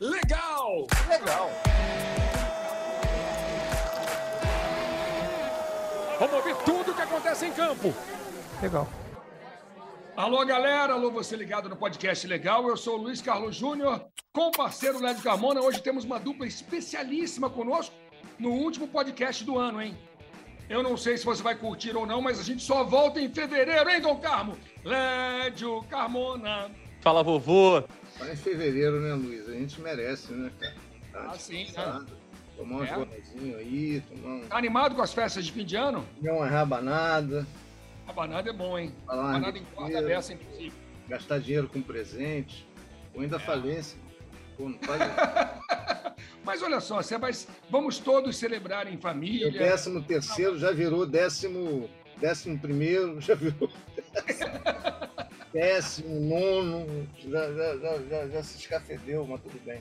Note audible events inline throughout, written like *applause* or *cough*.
legal! Legal. Vamos ouvir tudo o que acontece em campo. Legal. Alô, galera. Alô, você ligado no podcast Legal. Eu sou o Luiz Carlos Júnior, com o parceiro Lédio Carmona. Hoje temos uma dupla especialíssima conosco no último podcast do ano, hein? Eu não sei se você vai curtir ou não, mas a gente só volta em fevereiro, hein, Dom Carmo? Lédio Carmona. Fala, vovô. Só em fevereiro, né, Luiz? A gente merece, né, cara? Tá Ah, sim, descansado, Tomar um É. jornalzinho aí, tomar um... Tá animado com as festas de fim de ano? comer uma rabanada, A banada é bom, hein? falar uma Banada em quarta dessa, inclusive. gastar dinheiro com presente, ou É. ainda falência. Pô, não faz *laughs* Mas olha só, você vai... vamos todos celebrar em O família. décimo terceiro já virou décimo, décimo primeiro, já virou décimo *laughs* nono, já, já, já, já, se escafedeu, mas tudo bem.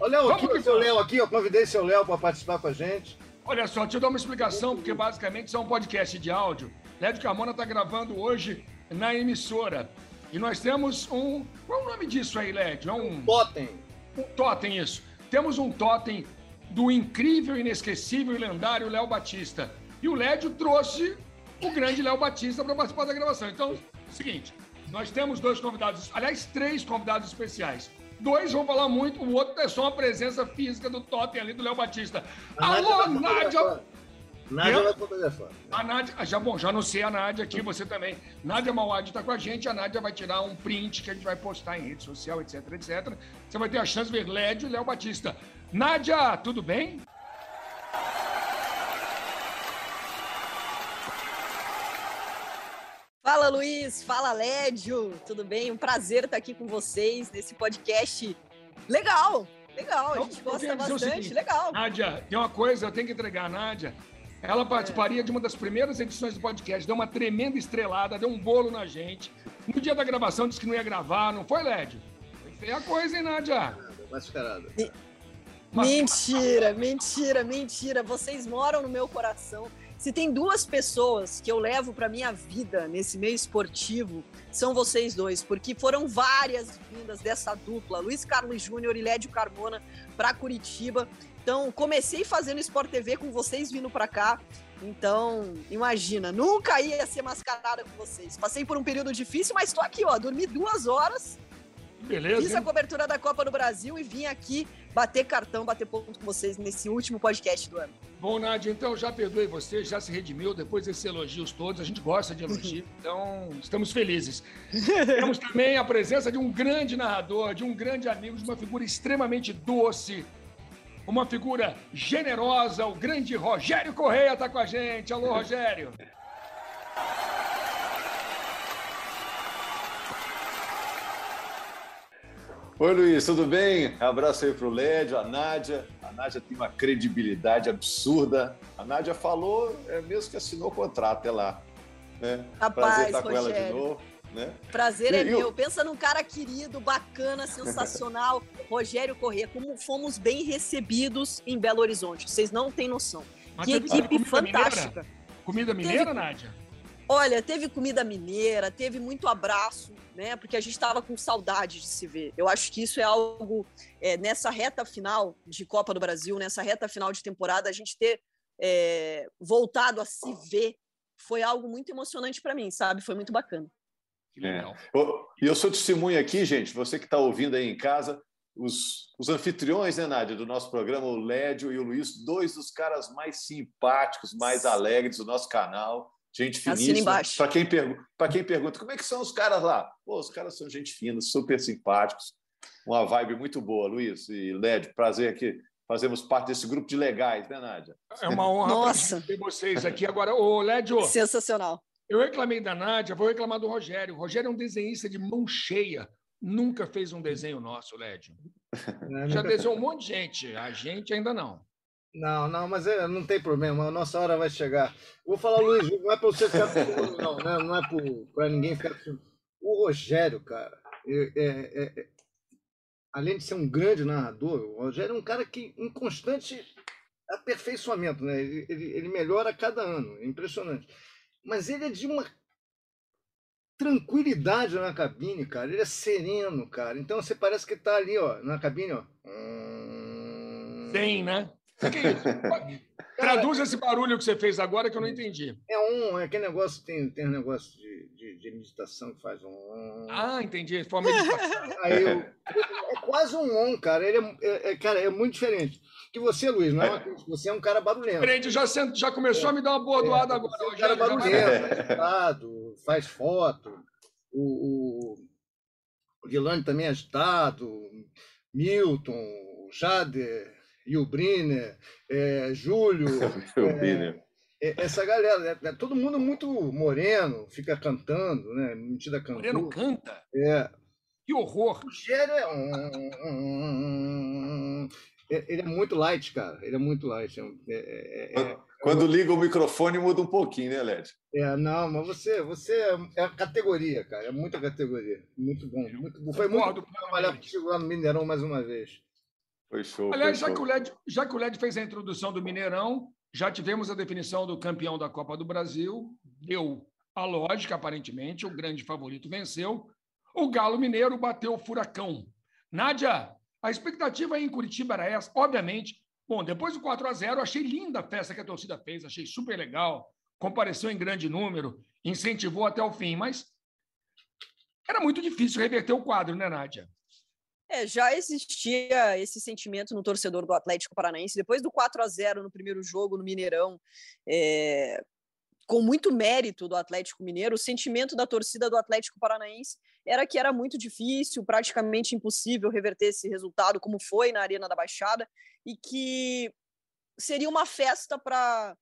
Léo, Vamos aqui, que o seu. Léo aqui, ó, convidei seu Léo para participar com a gente. Olha só, deixa eu dar uma explicação, porque basicamente isso é um podcast de áudio. Lédio Carmona está gravando hoje na emissora. E nós temos um. Qual é o nome disso aí, Lédio? É um, Totem. um totem, isso. Temos um totem do incrível, inesquecível e lendário Léo Batista. E o Lédio trouxe o grande Léo Batista para participar da gravação. Então, seguinte, nós temos dois convidados, aliás, três convidados especiais. Dois vão falar muito, o outro é só uma presença física do totem ali do Léo Batista. A Alô, Nádia! Nádia vai fotografar. A Nádia, já bom, já anunciei a Nádia aqui, você também. Nádia Mauad está com a gente, a Nádia vai tirar um print que a gente vai postar em rede social, etc, etc. Você vai ter a chance de ver Lédio e Léo Batista. Nádia, tudo bem? Fala Luiz, fala Lédio, tudo bem? Um prazer estar aqui com vocês nesse podcast. Legal, legal, a Então, gente eu gosta bastante, seguinte, legal. Nádia, tem uma coisa, eu tenho que entregar a Nádia. Ela participaria de uma das primeiras edições do podcast, deu uma tremenda estrelada, deu um bolo na gente. No dia da gravação disse que não ia gravar, não foi, Lédio? Foi feia a coisa, hein, Nádia? Mascarada. Mas- Mentira, mentira, mentira. Vocês moram no meu coração. Se tem duas pessoas que eu levo para minha vida nesse meio esportivo, são vocês dois, porque foram várias vindas dessa dupla, Luiz Carlos Júnior e Lédio Carmona, para Curitiba. Então, comecei fazendo Sport TV com vocês vindo para cá. Então, imagina, nunca ia ser mascarada com vocês. Passei por um período difícil, mas estou aqui, ó. Dormi duas horas, Beleza. Fiz a cobertura da Copa do Brasil e vim aqui bater cartão, bater ponto com vocês nesse último podcast do ano. Bom, Nádia, então já perdoei você, já se redimiu depois desses elogios todos. A gente gosta de elogio, *laughs* então estamos felizes. Temos também a presença de um grande narrador, de um grande amigo, de uma figura extremamente doce, uma figura generosa. O grande Rogério Correia está com a gente. Alô, Rogério. *laughs* Oi, Luiz, tudo bem? Abraço aí pro Lédio, a Nádia. A Nádia tem uma credibilidade absurda. A Nádia falou, é mesmo que assinou o contrato, é lá. Né? Rapaz, Prazer estar com ela de Rogério. novo. Né? Prazer é E- meu. Pensa num cara querido, bacana, sensacional. *laughs* Rogério Corrêa, como fomos bem recebidos em Belo Horizonte. Vocês não têm noção. Mas Que teve- teve equipe comida mineira? fantástica. Comida mineira, Nádia? Olha, teve comida mineira, teve muito abraço, né? Porque a gente estava com saudade de se ver. Eu acho que isso é algo é, nessa reta final de Copa do Brasil, nessa reta final de temporada, a gente ter é, voltado a se ver foi algo muito emocionante para mim, sabe? Foi muito bacana. Ô, E eu sou testemunha aqui, gente, você que está ouvindo aí em casa, os, os anfitriões, né, Nádia, do nosso programa, o Lédio e o Luiz, dois dos caras mais simpáticos, mais alegres do nosso canal. Gente finíssima. Para quem, pergu pra quem pergunta, como é que são os caras lá? Pô, os caras são gente fina, super simpáticos. Uma vibe muito boa, Luiz e Lédio. Prazer aqui. Fazemos parte desse grupo de legais, né, Nádia? É uma honra ter vocês aqui. Agora, ô, Lédio, Sensacional. eu reclamei da Nádia, vou reclamar do Rogério. O Rogério é um desenhista de mão cheia. Nunca fez um desenho nosso, Lédio. Né, *laughs* Já desenhou um monte de gente. A gente ainda não. Não, não, mas é, não tem problema, a nossa hora vai chegar. Vou falar, Luiz, não é para você ficar não, né? não é para ninguém ficar. O Rogério, cara, é- é- é- além de ser um grande narrador, o Rogério é um cara que em constante aperfeiçoamento, né? Ele, ele, ele melhora a cada ano, é impressionante. Mas ele é de uma tranquilidade na cabine, cara. Ele é sereno, cara. Então você parece que tá ali, ó, na cabine, ó. Tem, né? Que isso? *laughs* Traduz esse barulho que você fez agora que eu não entendi. É um, é aquele negócio, tem, tem um negócio de, de, de meditação que faz um. Ah, entendi. Foi uma meditação. Aí eu, é quase um on, cara. Ele é, é, é, cara, é muito diferente. Que você, Luiz, não é uma, você é um cara barulhento. Frente, já, já começou é. a me dar uma bordoada é, agora. É um cara barulhento, agitado, faz foto. O, o, o Guilherme também é agitado. Milton, Jader e o Briner, é, Júlio. *laughs* é, é, essa galera, é, todo mundo muito moreno, fica cantando, né? Mentira cantando. Moreno canta? É. Que horror! O Gero é um. Ele é muito light, cara. Ele é muito light. É, é, Quando liga o microfone, muda um pouquinho, né, Led? É, não, mas você, você é a categoria, cara. É muita categoria. Muito bom. Muito bom. Foi muito bom trabalhar contigo lá no Mineirão mais uma vez. Foi show. Aliás, foi já, show. Que o LED, já que o LED fez a introdução do Mineirão, já tivemos a definição do campeão da Copa do Brasil. Deu a lógica, aparentemente. O grande favorito venceu. O Galo Mineiro bateu o Furacão. Nádia, a expectativa em Curitiba era essa. Obviamente, bom, depois do 4 a 0 achei linda a festa que a torcida fez, achei super legal. Compareceu em grande número, incentivou até o fim, mas era muito difícil reverter o quadro, né, Nádia? É, já existia esse sentimento no torcedor do Atlético Paranaense. Depois do 4 a 0 no primeiro jogo no Mineirão, é, com muito mérito do Atlético Mineiro, o sentimento da torcida do Atlético Paranaense era que era muito difícil, praticamente impossível reverter esse resultado, como foi na Arena da Baixada, e que seria uma festa para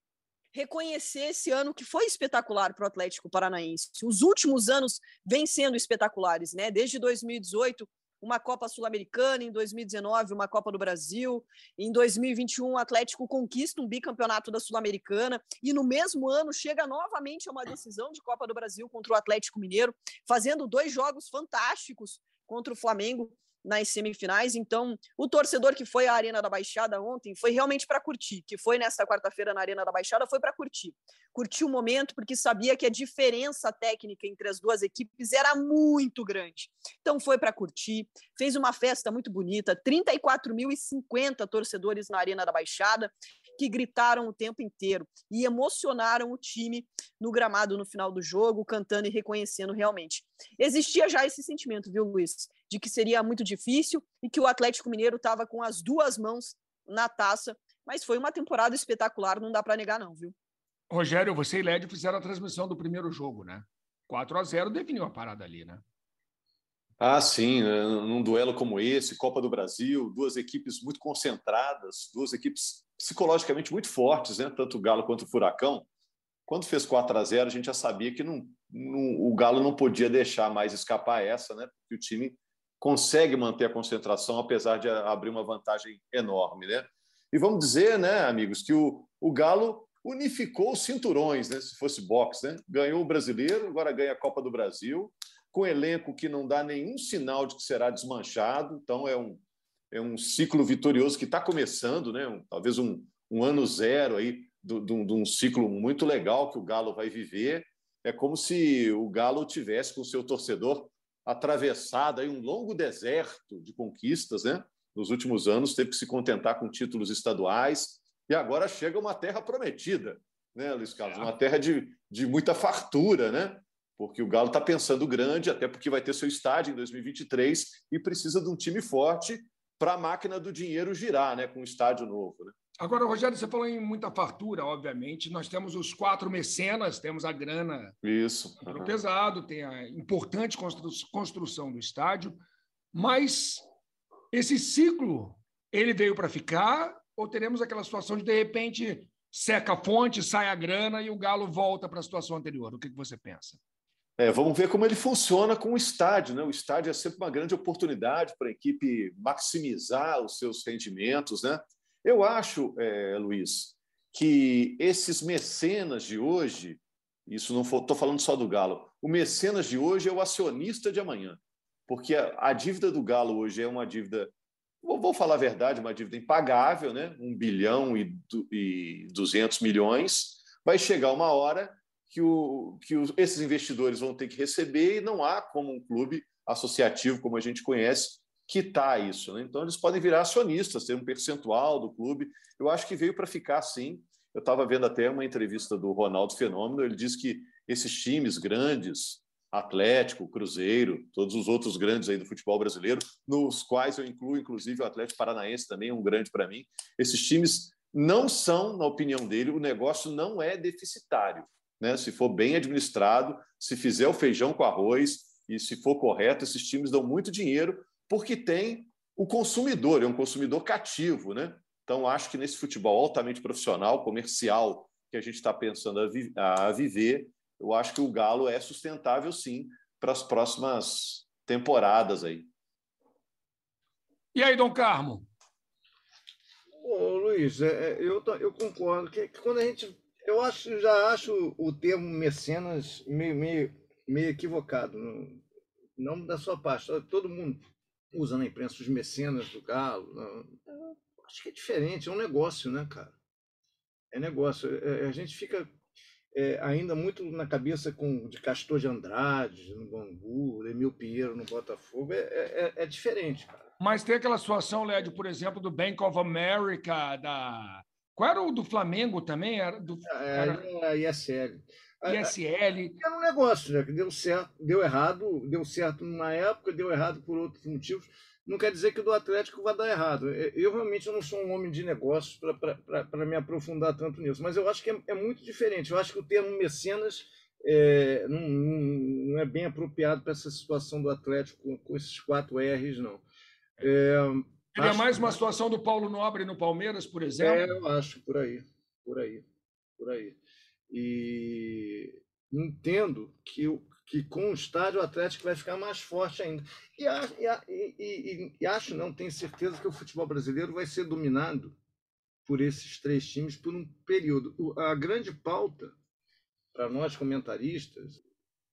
reconhecer esse ano que foi espetacular para o Atlético Paranaense. Os últimos anos vêm sendo espetaculares, né? Desde 2018, uma Copa Sul-Americana, em 2019 uma Copa do Brasil, em 2021 o Atlético conquista um bicampeonato da Sul-Americana e no mesmo ano chega novamente a uma decisão de Copa do Brasil contra o Atlético Mineiro, fazendo dois jogos fantásticos contra o Flamengo nas semifinais. Então, o torcedor que foi à Arena da Baixada ontem foi realmente para curtir, que foi nesta quarta-feira na Arena da Baixada, foi para curtir. Curtir o momento porque sabia que a diferença técnica entre as duas equipes era muito grande. Então, foi para curtir, fez uma festa muito bonita, 34.050 torcedores na Arena da Baixada que gritaram o tempo inteiro e emocionaram o time no gramado no final do jogo, cantando e reconhecendo realmente. Existia já esse sentimento, viu, Luiz, de que seria muito difícil e que o Atlético Mineiro estava com as duas mãos na taça, mas foi uma temporada espetacular, não dá para negar não, viu? Rogério, você e Lédio fizeram a transmissão do primeiro jogo, né? 4 a 0 definiu a parada ali, né? Ah, sim, né? num duelo como esse, Copa do Brasil, duas equipes muito concentradas, duas equipes psicologicamente muito fortes, né? tanto o Galo quanto o Furacão. Quando fez 4 a 0 a gente já sabia que não, não, o Galo não podia deixar mais escapar essa, né? porque o time consegue manter a concentração, apesar de abrir uma vantagem enorme. Né? E vamos dizer, né, amigos, que o, o Galo unificou os cinturões, né? se fosse boxe. Né? Ganhou o brasileiro, agora ganha a Copa do Brasil, com elenco que não dá nenhum sinal de que será desmanchado, então é um, é um ciclo vitorioso que está começando, né? Um, talvez um, um, ano zero aí de um ciclo muito legal que o Galo vai viver. É como se o Galo tivesse com seu torcedor atravessado aí um longo deserto de conquistas, né? Nos últimos anos teve que se contentar com títulos estaduais e agora chega uma terra prometida, né, Luiz Carlos? Uma terra de, de muita fartura, né? Porque o Galo está pensando grande, até porque vai ter seu estádio em 2023 e precisa de um time forte para a máquina do dinheiro girar, né, com um estádio novo. Né? Agora, Rogério, você falou em muita fartura, obviamente. Nós temos os quatro mecenas, temos a grana Isso. Uhum. pesado, tem a importante construção do estádio, mas esse ciclo ele veio para ficar ou teremos aquela situação de de repente seca a fonte, sai a grana e o Galo volta para a situação anterior? O que você pensa? É, vamos ver como ele funciona com o estádio. Né? O estádio é sempre uma grande oportunidade para a equipe maximizar os seus rendimentos. Né? Eu acho, é, Luiz, que esses mecenas de hoje, isso não estou falando só do Galo, o mecenas de hoje é o acionista de amanhã, porque a, a dívida do Galo hoje é uma dívida, vou, vou, falar a verdade, uma dívida impagável, né? um bilhão e, e 200 milhões. Vai chegar uma hora que, o, que os, esses investidores vão ter que receber e não há como um clube associativo, como a gente conhece, quitar isso. Né? Então, eles podem virar acionistas, ter um percentual do clube. Eu acho que veio para ficar sim. Eu estava vendo até uma entrevista do Ronaldo Fenômeno, ele disse que esses times grandes, Atlético, Cruzeiro, todos os outros grandes aí do futebol brasileiro, nos quais eu incluo, inclusive, o Atlético Paranaense também, um grande para mim. Esses times não são, na opinião dele, o negócio não é deficitário. Né? Se for bem administrado, se fizer o feijão com arroz e se for correto, esses times dão muito dinheiro porque tem o consumidor, é um consumidor cativo. Né? Então, acho que nesse futebol altamente profissional, comercial, que a gente está pensando a, vi a viver, eu acho que o Galo é sustentável, sim, para as próximas temporadas aí. E aí, Dom Carmo? Ô, Luiz, é, é eu, eu concordo que, que, quando a gente. Eu acho, já acho o termo mecenas meio, meio, meio equivocado. Não, da sua parte. Todo mundo usa na imprensa os mecenas do Galo. Não, acho que é diferente, é um negócio, né, cara? É negócio. É, a gente fica é, ainda muito na cabeça com de Castor de Andrade no Bangu, Emil Pinheiro no Botafogo, é, é, é, diferente, cara. Mas tem aquela situação, Led, por exemplo, do Bank of America, da. Qual era o do Flamengo também? Era do... É, era a ISL. ISL. Era um negócio, né? Que deu certo, deu errado, deu certo numa época, deu errado por outros motivos não quer dizer que o do Atlético vai dar errado. Eu realmente não sou um homem de negócios para me aprofundar tanto nisso, mas eu acho que é, é, muito diferente. Eu acho que o termo mecenas é, não, não, é bem apropriado para essa situação do Atlético com, com esses quatro R's, não. É, Seria mais uma situação do Paulo Nobre no Palmeiras, por exemplo? É, eu acho, por aí. Por aí. Por aí. E entendo que que com o estádio o Atlético vai ficar mais forte ainda. E, e, e, e, acho, não tenho certeza, que o futebol brasileiro vai ser dominado por esses três times por um período. A grande pauta para nós comentaristas,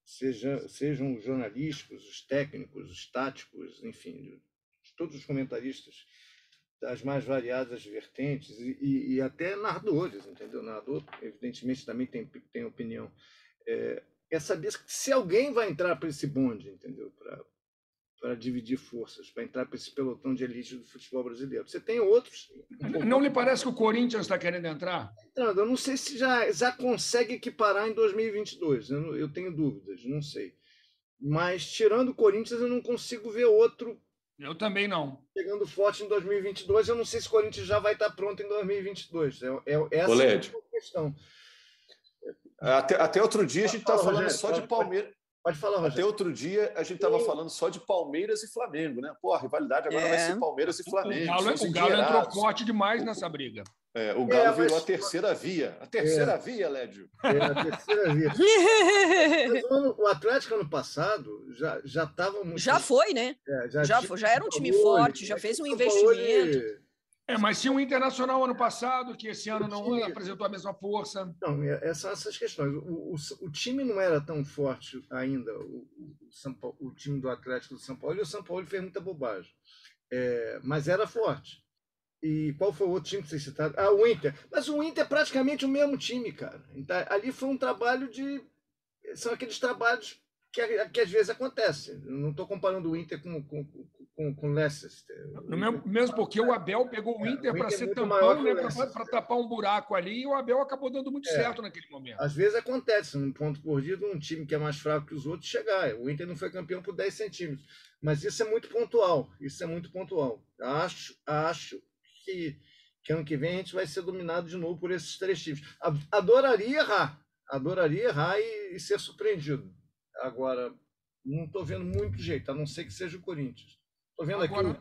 seja, sejam os jornalísticos, os técnicos, os táticos, enfim, todos os comentaristas das mais variadas vertentes e, e, até narradores, entendeu? Narrador, evidentemente, também tem, tem opinião. É, é saber se alguém vai entrar para esse bonde, entendeu? Para dividir forças, para entrar para esse pelotão de elite do futebol brasileiro. Você tem outros. Não lhe parece que o Corinthians está querendo entrar? Entrando, eu não sei se já, já consegue equiparar em 2022. Eu, eu tenho dúvidas, não sei. Mas tirando o Corinthians, eu não consigo ver outro. Eu também não. Chegando forte em 2022, eu não sei se o Corinthians já vai estar pronto em 2022. É, é, essa é a questão. Até, até outro dia a gente estava falando Rogério, só de Palmeiras. Pode falar, Rogério. Até outro dia a gente estava falando só de Palmeiras e Flamengo, né? Pô, a rivalidade agora é. vai ser Palmeiras e Flamengo. O Galo, o Galo entrou forte demais nessa briga. É, o Galo é, virou a terceira via. A terceira é. via, Lédio. É, a terceira via. *laughs* o Atlético ano passado já já estava muito. Já foi, né? É, já, já, já, era um time forte, já fez um investimento. É, mas tinha um Internacional ano passado, que esse ano não tinha... apresentou a mesma força. Não, essas, é, essas questões. O, o, o, time não era tão forte ainda, o, o, São Paulo, o time do Atlético do São Paulo, e o São Paulo fez muita bobagem. É, mas era forte. E qual foi o outro time que vocês citaram? Ah, o Inter. Mas o Inter é praticamente o mesmo time, cara. Então, ali foi um trabalho de. São aqueles trabalhos que, que às vezes acontece. Não estou comparando o Inter com, com, com, com o Leicester. No mesmo, mesmo porque o Abel pegou o Inter, é, para é ser tampão, né, para tapar um buraco ali, e o Abel acabou dando muito é, certo naquele momento. Às vezes acontece, num ponto corrido, um time que é mais fraco que os outros chegar. O Inter não foi campeão por 10 centímetros. Mas isso é muito pontual. Isso é muito pontual. Acho, acho que, que ano que vem a gente vai ser dominado de novo por esses três times. Adoraria errar. Adoraria errar e, e ser surpreendido Agora, não estou vendo muito jeito, a não ser que seja o Corinthians. Estou vendo Agora, aqui,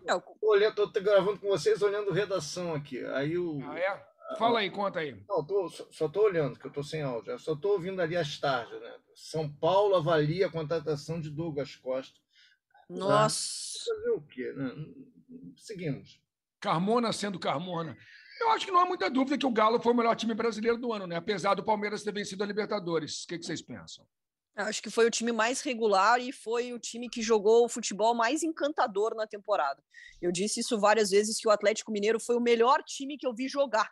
estou é gravando com vocês olhando redação aqui. Aí o, ah, é? Fala aí, conta aí. Não, tô, só estou olhando, que eu estou sem áudio. Eu só estou ouvindo ali as tardes. Né? São Paulo avalia a contratação de Douglas Costa. Nossa! Fazer o quê? Né? Seguimos. Carmona sendo Carmona. Eu acho que não há muita dúvida que o Galo foi o melhor time brasileiro do ano, né? Apesar do Palmeiras ter vencido a Libertadores. O que, que vocês pensam? Acho que foi o time mais regular e foi o time que jogou o futebol mais encantador na temporada. Eu disse isso várias vezes que o Atlético Mineiro foi o melhor time que eu vi jogar.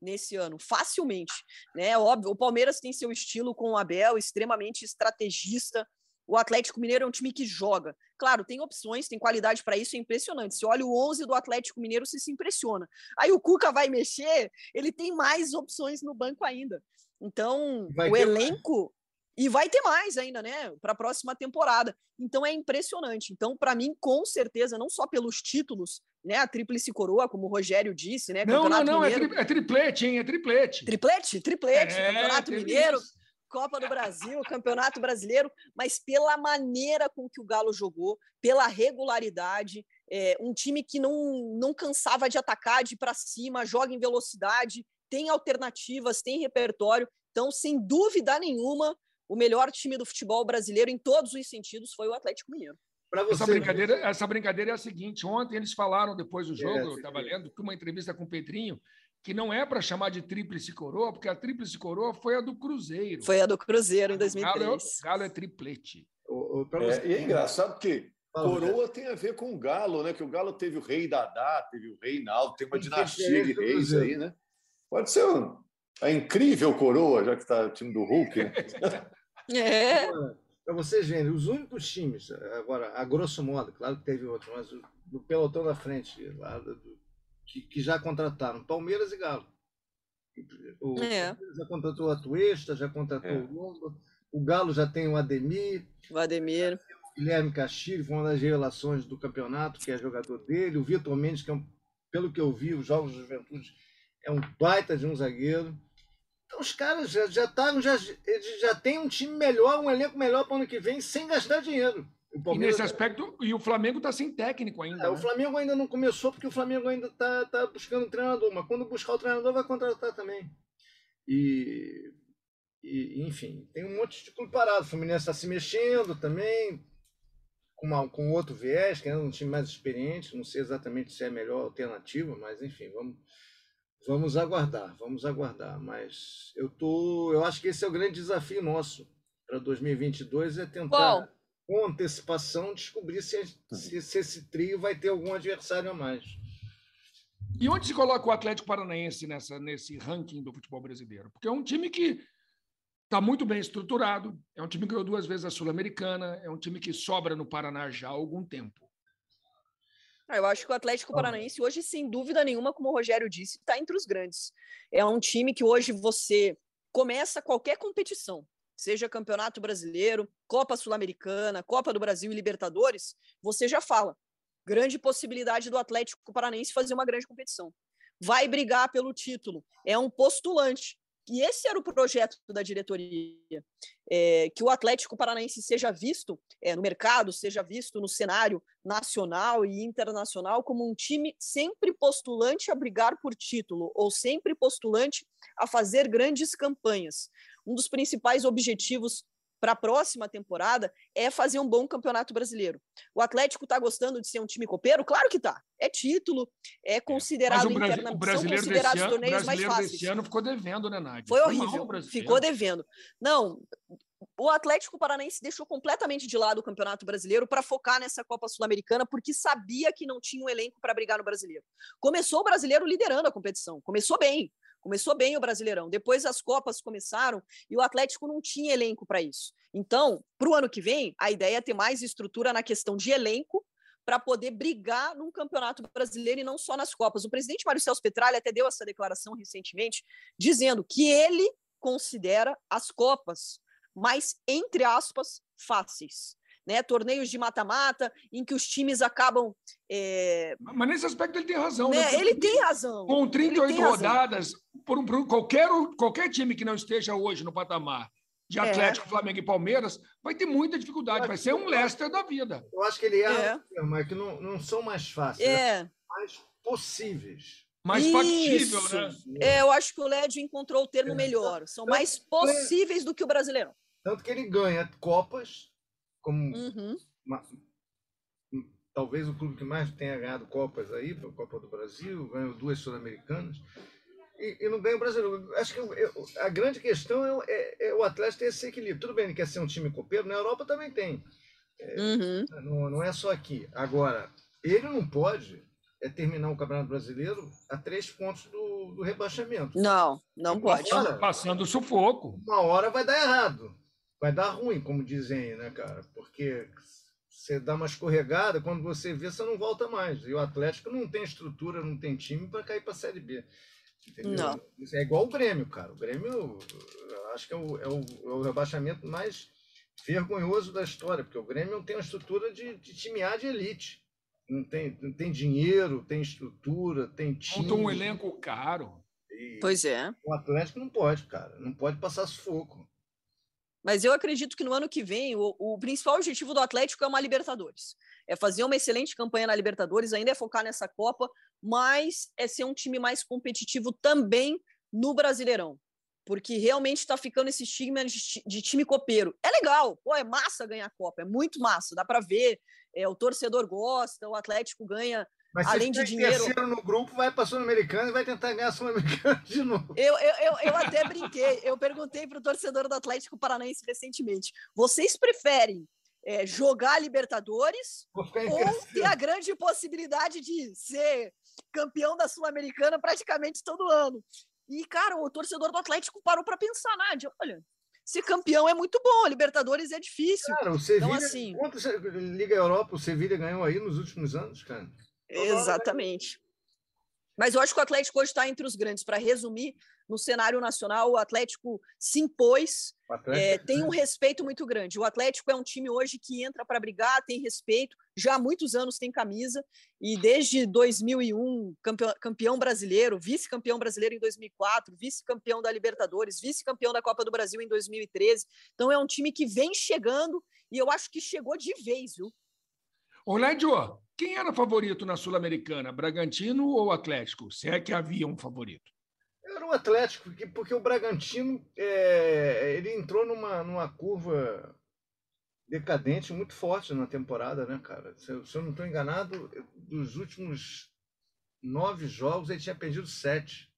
nesse ano, facilmente, né? Óbvio, o Palmeiras tem seu estilo com o Abel, extremamente estrategista. O Atlético Mineiro é um time que joga. Claro, tem opções, tem qualidade para isso, é impressionante. Se olha o 11 do Atlético Mineiro, você se impressiona. Aí o Cuca vai mexer, ele tem mais opções no banco ainda. Então, vai o elenco mais. E vai ter mais ainda, né? Para a próxima temporada. Então é impressionante. Então, para mim, com certeza, não só pelos títulos, né? A tríplice coroa, como o Rogério disse, né? Não, não, não, é, tri é, triplete, hein? É triplete. Triplete? Triplete. É, Campeonato Mineiro, isso. Copa do Brasil, Campeonato Brasileiro, mas pela maneira com que o Galo jogou, pela regularidade, é, um time que não, não cansava de atacar, de ir para cima, joga em velocidade, tem alternativas, tem repertório. Então, sem dúvida nenhuma, o melhor time do futebol brasileiro em todos os sentidos foi o Atlético Mineiro. Você, essa, brincadeira, essa brincadeira é a seguinte: ontem eles falaram, depois do jogo, é, eu estava lendo, que uma entrevista com o Pedrinho, que não é para chamar de tríplice coroa, porque a tríplice coroa foi a do Cruzeiro. Foi a do Cruzeiro em 2003. Galo é, Galo é triplete. O, o, é, e é engraçado porque coroa tem a ver com o Galo, né? Que o Galo teve o rei Dadá, teve o rei Naldo, tem uma dinastia de reis aí, né? Pode ser um, a incrível coroa, já que está o time do Hulk. Né? *laughs* é. Para vocês verem, os únicos times, agora, a grosso modo, claro que teve outro, mas do pelotão da frente, lá do, que, que, já contrataram Palmeiras e Galo. O é. já contratou a Tuesta, já contratou é. o Lomba, o Galo já tem o Ademir. O Ademir. O Guilherme Castilho, foi uma das revelações do campeonato, que é jogador dele. O Vitor Mendes, que é um, pelo que eu vi, os Jogos de Juventude, é um baita de um zagueiro. Então os caras já já tá, já eles já tem um time melhor, um elenco melhor para o ano que vem sem gastar dinheiro. E nesse aspecto, e o Flamengo está sem técnico ainda. É, né? O Flamengo ainda não começou porque o Flamengo ainda está tá buscando um treinador, mas quando buscar o treinador vai contratar também. E, e enfim, tem um monte de clube parado. O Fluminense está se mexendo também, com, uma, com outro viés, que é um time mais experiente. Não sei exatamente se é a melhor alternativa, mas enfim, vamos Vamos aguardar, vamos aguardar. Mas eu tô, eu acho que esse é o grande desafio nosso para 2022 é tentar com antecipação descobrir se, se, se, esse trio vai ter algum adversário a mais. E onde se coloca o Atlético Paranaense nessa, nesse ranking do futebol brasileiro? Porque é um time que está muito bem estruturado, é um time que ganhou duas vezes a Sul-Americana, é um time que sobra no Paraná já há algum tempo. Ah, eu acho que o Atlético Paranaense hoje, sem dúvida nenhuma, como o Rogério disse, está entre os grandes. É um time que hoje você começa qualquer competição, seja Campeonato Brasileiro, Copa Sul-Americana, Copa do Brasil e Libertadores, você já fala. Grande possibilidade do Atlético Paranaense fazer uma grande competição. Vai brigar pelo título. É um postulante. E esse era o projeto da diretoria, é, que o Atlético Paranaense seja visto é, no mercado, seja visto no cenário nacional e internacional como um time sempre postulante a brigar por título ou sempre postulante a fazer grandes campanhas. Um dos principais objetivos para a próxima temporada é fazer um bom campeonato brasileiro. O Atlético está gostando de ser um time copeiro? Claro que está. É título, é considerado Mas o internamente. O brasileiro são considerados desse torneios mais fáceis. Esse ano ficou devendo, né, Nádia? Foi horrível. Foi ficou devendo. Não, o Atlético Paranaense deixou completamente de lado o Campeonato Brasileiro para focar nessa Copa Sul-Americana, porque sabia que não tinha um elenco para brigar no Brasileiro. Começou o brasileiro liderando a competição, começou bem. Começou bem o Brasileirão. Depois as Copas começaram e o Atlético não tinha elenco para isso. Então, para o ano que vem, a ideia é ter mais estrutura na questão de elenco para poder brigar num campeonato brasileiro e não só nas Copas. O presidente Mário Celso Petralha até deu essa declaração recentemente, dizendo que ele considera as Copas mais, entre aspas, fáceis né? Torneios de mata-mata em que os times acabam. É... Mas nesse aspecto ele tem razão. Né? Né? Ele tem razão. Com 38 rodadas, por, por, qualquer, qualquer time que não esteja hoje no patamar de é. Atlético, é. Flamengo e Palmeiras, vai ter muita dificuldade. Vai ser um Leicester da vida. Eu acho que ele é, é. mas que não, não são mais fáceis, é. Né? mais possíveis. Mais Isso. factível, né? É, eu acho que o Lédio encontrou o termo é. melhor. São mais possíveis do que o brasileiro. Tanto que ele ganha Copas como uhum. uma, talvez o clube que mais tenha ganhado Copas aí, a Copa do Brasil, ganhou duas Sul-Americanas, e, e, não ganha o brasileiro. Acho que eu, a grande questão é, é, é, o Atlético ter esse equilíbrio. Tudo bem, ele quer ser um time copeiro, na Europa também tem. É, uhum. não, não é só aqui. Agora, ele não pode é terminar o Campeonato Brasileiro a três pontos do, do, rebaixamento. Não, não pode. Passando, passando sufoco. Uma hora vai dar errado. Vai dar ruim, como dizem aí, né, cara? Porque você dá uma escorregada, quando você vê, você não volta mais. E o Atlético não tem estrutura, não tem time para cair para a Série B. Entendeu? Não. Isso é igual o Grêmio, cara. O Grêmio, eu acho que é o, é o, é o rebaixamento mais vergonhoso da história, porque o Grêmio não tem uma estrutura de, de time A de elite. Não tem, não tem dinheiro, tem estrutura, tem time. Monta um elenco caro. E Pois é. O Atlético não pode, cara. Não pode passar sufoco. Mas eu acredito que no ano que vem o, o principal objetivo do Atlético é uma Libertadores. É fazer uma excelente campanha na Libertadores, ainda é focar nessa Copa, mas é ser um time mais competitivo também no Brasileirão. Porque realmente está ficando esse estigma de, de time copeiro. É legal, pô, é massa ganhar a Copa, é muito massa, dá para ver. É, o torcedor gosta, o Atlético ganha Mas Além de dinheiro- terceiro no grupo, vai para a Sul-Americana e vai tentar ganhar a Sul-Americana de novo. Eu, eu, eu, eu até brinquei, eu perguntei para o torcedor do Atlético Paranaense recentemente: vocês preferem é, jogar Libertadores ou ter a grande possibilidade de ser campeão da Sul-Americana praticamente todo ano? E, cara, o torcedor do Atlético parou para pensar, Nádia, olha, ser campeão é muito bom, Libertadores é difícil. Cara, o Sevilha, assim- quantos Liga Europa o Sevilha ganhou aí nos últimos anos, cara? Exatamente. Mas eu acho que o Atlético hoje está entre os grandes. Para resumir, no cenário nacional, o Atlético se impôs, é, Atlético, tem um respeito muito grande. O Atlético é um time hoje que entra para brigar, tem respeito, já há muitos anos tem camisa, e desde 2001, campeão, campeão brasileiro, vice-campeão brasileiro em 2004, vice-campeão da Libertadores, vice-campeão da Copa do Brasil em 2013. Então é um time que vem chegando, e eu acho que chegou de vez, viu? Ô, Lédio, quem era favorito na Sul-Americana? Bragantino ou Atlético? Se é que havia um favorito. Era o Atlético, porque, porque o Bragantino é, ele entrou numa, numa curva decadente muito forte na temporada, né, cara? Se, eu- se eu não estou enganado, dos últimos nove jogos ele tinha perdido sete,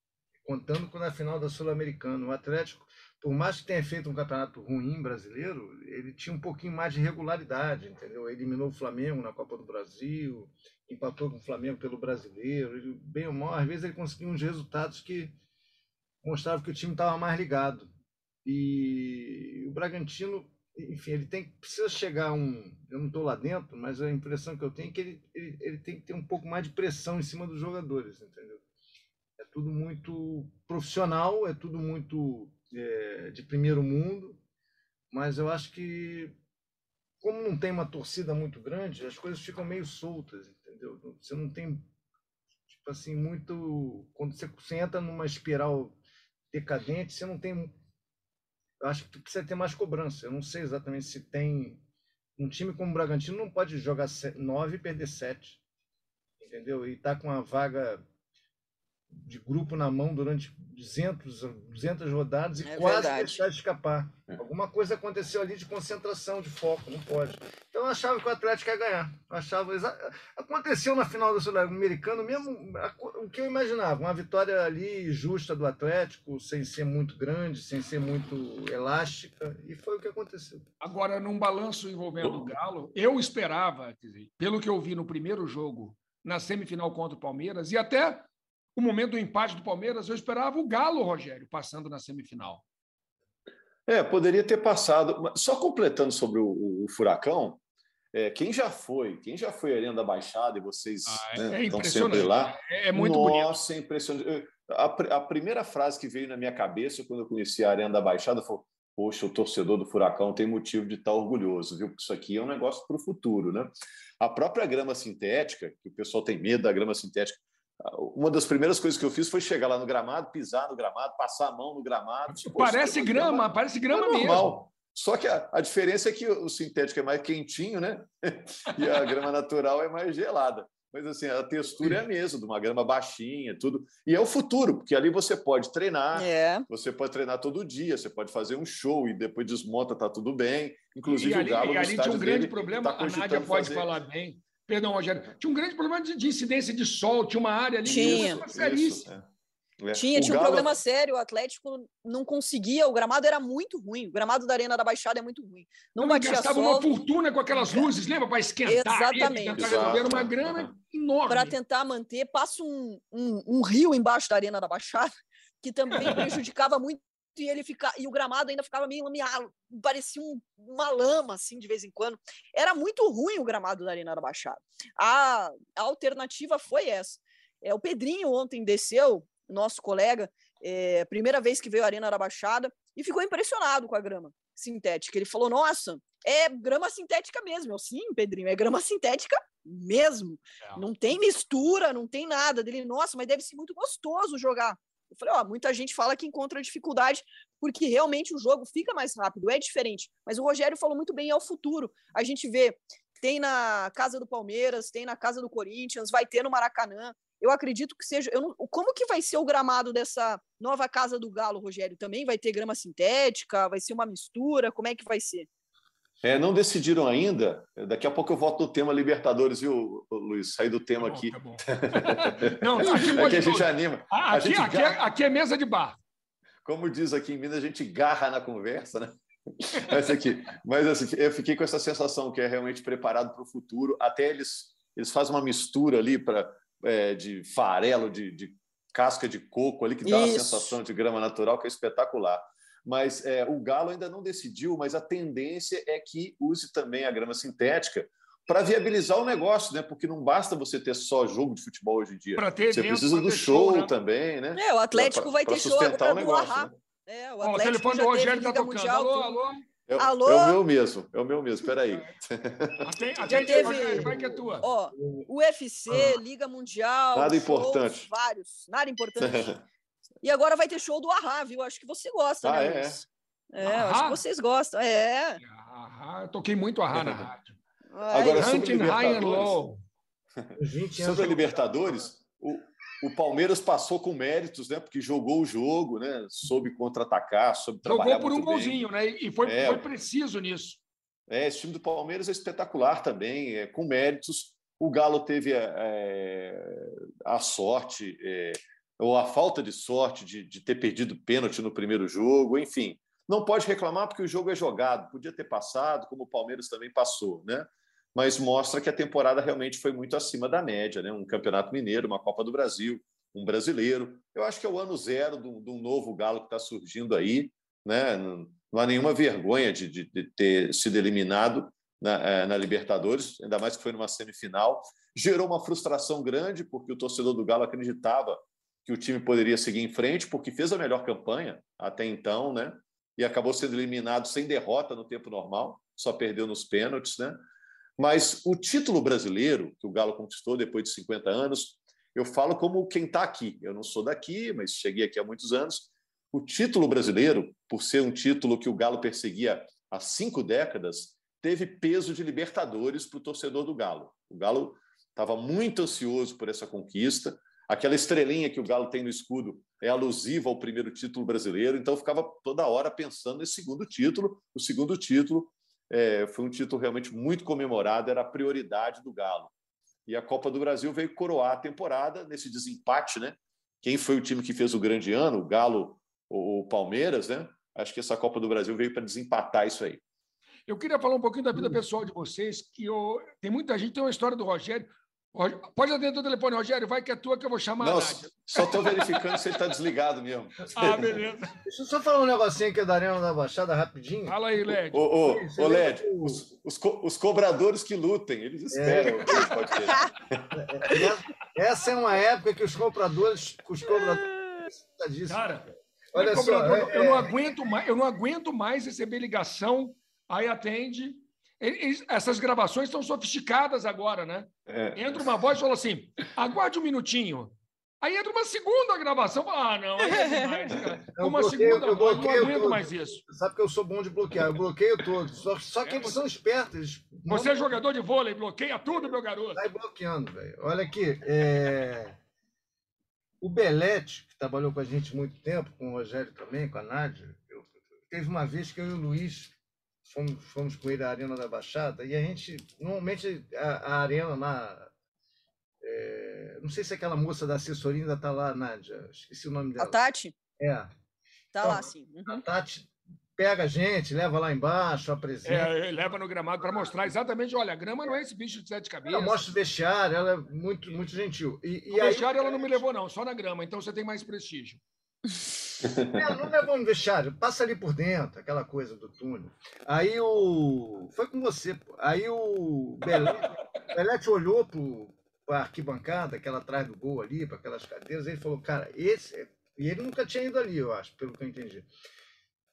contando com na final da Sul-Americana. O Atlético, por mais que tenha feito um campeonato ruim brasileiro, ele tinha um pouquinho mais de regularidade, entendeu? Eliminou o Flamengo na Copa do Brasil, empatou com o Flamengo pelo brasileiro. Ele, bem ou mal, às vezes ele conseguia uns resultados que mostravam que o time estava mais ligado. E o Bragantino, enfim, ele tem precisa chegar um. Eu não estou lá dentro, mas a impressão que eu tenho é que ele, ele, ele tem que ter um pouco mais de pressão em cima dos jogadores, entendeu? É tudo muito profissional, é tudo muito é, de primeiro mundo, mas eu acho que, como não tem uma torcida muito grande, as coisas ficam meio soltas, entendeu? Você não tem, tipo assim, muito. Quando você, você entra numa espiral decadente, você não tem. Eu acho que precisa ter mais cobrança. Eu não sei exatamente se tem. Um time como o Bragantino não pode jogar 9 e perder 7. Entendeu? E tá com a vaga de grupo na mão durante 200, 200 rodadas e É quase verdade. deixar de escapar. É. Alguma coisa aconteceu ali de concentração, de foco, não pode. Então eu achava que o Atlético ia ganhar. Eu achava exa- Aconteceu na final do Sul-Americano mesmo o que eu imaginava, uma vitória ali justa do Atlético, sem ser muito grande, sem ser muito elástica, e foi o que aconteceu. Agora, num balanço envolvendo o Galo, eu esperava, quer dizer, pelo que eu vi no primeiro jogo, na semifinal contra o Palmeiras, e até o momento do empate do Palmeiras, eu esperava o Galo, Rogério, passando na semifinal. É, poderia ter passado. Só completando sobre o, o- o furacão, é, quem já foi, quem já foi à Arena da Baixada e vocês Ah, né, é estão sempre lá. É, é muito bonito. Nossa, é impressionante. Eu- A, a primeira frase que veio na minha cabeça quando eu conheci a Arena da Baixada foi: Poxa, o torcedor do Furacão tem motivo de estar orgulhoso, viu? Porque isso aqui é um negócio para o futuro, né? A própria grama sintética, que o pessoal tem medo da grama sintética, uma das primeiras coisas que eu fiz foi chegar lá no gramado, pisar no gramado, passar a mão no gramado. Parece é grama, grama- parece é grama mesmo. normal. Só que a, a diferença é que o sintético é mais quentinho, né? *laughs* e a grama natural é mais gelada. Mas assim, a textura é a mesma, de uma grama baixinha, tudo. E é o futuro, porque ali você pode treinar, É. você pode treinar todo dia, você pode fazer um show e depois desmonta, tá tudo bem. Inclusive e ali, o Galo e no ali tinha um grande dele problema, tá a Nádia pode fazer- falar bem. Perdão, Rogério. Tinha um grande problema de, de incidência de sol, tinha uma área ali. Tinha. Isso, é. É. Tinha, o tinha Galo... um problema sério. O Atlético não conseguia, o gramado era muito ruim. O gramado da Arena da Baixada é muito ruim. Não, não batia gastava sol, uma fortuna com aquelas luzes, lembra? Para esquentar. Exatamente. Resolver uma grana enorme. Para tentar manter, passa um, um, um rio embaixo da Arena da Baixada, que também *laughs* prejudicava muito e ele fica e o gramado ainda ficava meio lameado, parecia um, uma lama assim de vez em quando. Era muito ruim o gramado da Arena da Baixada. A, a alternativa foi essa. É, o Pedrinho ontem desceu nosso colega, é, primeira vez que veio à Arena da Baixada, e ficou impressionado com a grama sintética. Ele falou: Nossa, é grama sintética mesmo. Eu, sim, Pedrinho, é grama sintética mesmo. É. Não tem mistura, não tem nada. Dele, nossa, mas deve ser muito gostoso jogar. Eu falei, ó, muita gente fala que encontra dificuldade porque realmente o jogo fica mais rápido, é diferente. Mas o Rogério falou muito bem, é o futuro. A gente vê, tem na casa do Palmeiras, tem na casa do Corinthians, vai ter no Maracanã eu acredito que seja. Não, como que vai ser o gramado dessa nova casa do Galo, Rogério? Também vai ter grama sintética? Vai ser uma mistura? Como é que vai ser? É, não decidiram ainda. Daqui a pouco eu volto no tema Libertadores, viu, Luiz? Sair do tema tá bom, aqui. Tá bom. *laughs* não, aqui, aqui a gente anima. Ah, aqui, gente aqui, é, aqui, é, mesa de bar. Como diz aqui em Minas, a gente garra na conversa, né? *laughs* Mas, aqui, mas assim, eu fiquei com essa sensação que é realmente preparado para o futuro. Até eles, eles fazem uma mistura ali para é, de farelo, de, de, casca de coco ali, que dá Isso. uma sensação de grama natural que é espetacular. Mas é, o Galo ainda não decidiu, mas a tendência é que use também a grama sintética para viabilizar o negócio, né? Porque não basta você ter só jogo de futebol hoje em dia. Você precisa do show, show né? também, né? É, o Atlético pra, vai ter show agora o negócio, né? É, o, Atlético o telefone do Rogério está tocando. Mundial, alô, alô? É, Alô? é o meu mesmo, é o meu mesmo, peraí. *laughs* Já teve, vai que é tua. Ó, UFC, ah. Liga Mundial, nada shows, importante. vários, nada importante. *laughs* e agora vai ter show do Arra, viu? Acho que você gosta, ah, né, é? Luiz? É, é acho que vocês gostam, é. Ahá, eu toquei muito Arra na rádio. Agora, sobre Libertadores, sobre a Libertadores, o, o Palmeiras passou com méritos, né? Porque jogou o jogo, né? Soube contra-atacar, soube trabalhar Jogou por um golzinho, né? E foi, é, foi preciso nisso. É, esse time do Palmeiras é espetacular também, é, com méritos. O Galo teve é, a sorte, é, ou a falta de sorte de, de ter perdido pênalti no primeiro jogo, enfim. Não pode reclamar porque o jogo é jogado, podia ter passado, como o Palmeiras também passou, né? mas mostra que a temporada realmente foi muito acima da média, né? Um campeonato mineiro, uma Copa do Brasil, um brasileiro. Eu acho que é o ano zero de um novo galo que está surgindo aí, né? Não, há nenhuma vergonha de, de, de ter sido eliminado na, é, na, Libertadores, ainda mais que foi numa semifinal. Gerou uma frustração grande, porque o torcedor do Galo acreditava que o time poderia seguir em frente, porque fez a melhor campanha até então, né? E acabou sendo eliminado sem derrota no tempo normal, só perdeu nos pênaltis, né? Mas o título brasileiro, que o Galo conquistou depois de 50 anos, eu falo como quem está aqui. Eu não sou daqui, mas cheguei aqui há muitos anos. O título brasileiro, por ser um título que o Galo perseguia há cinco décadas, teve peso de Libertadores para o torcedor do Galo. O Galo estava muito ansioso por essa conquista. Aquela estrelinha que o Galo tem no escudo é alusiva ao primeiro título brasileiro, então ficava toda hora pensando nesse segundo título, o segundo título é, foi um título realmente muito comemorado, era a prioridade do Galo. E a Copa do Brasil veio coroar a temporada nesse desempate, né? Quem foi o time que fez o grande ano? O Galo ou o Palmeiras, né? Acho que essa Copa do Brasil veio para desempatar isso aí. Eu queria falar um pouquinho da vida pessoal de vocês, que eu... tem muita gente tem uma história do Rogério. Pode atender o telefone, Rogério, vai que é tua que eu vou chamar Não, a Nádia. Só estou verificando se ele está desligado mesmo. *laughs* Ah, beleza. Deixa eu só falar um negocinho aqui da Arena da Baixada rapidinho. Fala aí, Led. Ô, ô, ô Led, os, os, co os, cobradores que lutem, eles esperam. É. *laughs* Essa é uma época que os compradores. Os compradores Cara, olha só. Eu, é, eu, não é. aguento mais, eu não aguento mais receber ligação, aí atende essas gravações estão sofisticadas agora, né? É. Entra uma voz e fala assim: aguarde um minutinho. Aí entra uma segunda gravação. Ah, não, é demais, cara. *laughs* Uma bloqueio, segunda eu voz, não aguento mais isso. Sabe que eu sou bom de bloquear, eu bloqueio todos. Só, só que é, eles você... são espertos. Você é jogador de vôlei, bloqueia tudo, meu garoto. Sai bloqueando, velho. Olha aqui. É... O Belete, que trabalhou com a gente muito tempo, com o Rogério também, com a Nádia, eu... teve uma vez que eu e o Luiz fomos, fomos com ele à Arena da Baixada e a gente, normalmente, a, a arena na, é, não sei se aquela moça da assessoria ainda está lá, Nádia. Esqueci o nome dela. A Tati? É. Tá Então, lá, sim. Uhum. A Tati pega a gente, leva lá embaixo, apresenta. É, leva no gramado para mostrar exatamente, olha, a grama não é esse bicho de sete cabeças. Ela mostra o vestiário, ela é muito, muito gentil. E, e no aí, vestiário ela não me levou, não, só na grama, então você tem mais prestígio. *laughs* É, não levou no vestiário, passa ali por dentro, aquela coisa do túnel. Aí o. Foi com você. pô. Aí o Belete, Belete olhou para a arquibancada, aquela atrás do gol ali, para aquelas cadeiras, ele falou, cara, esse. E ele nunca tinha ido ali, eu acho, pelo que eu entendi.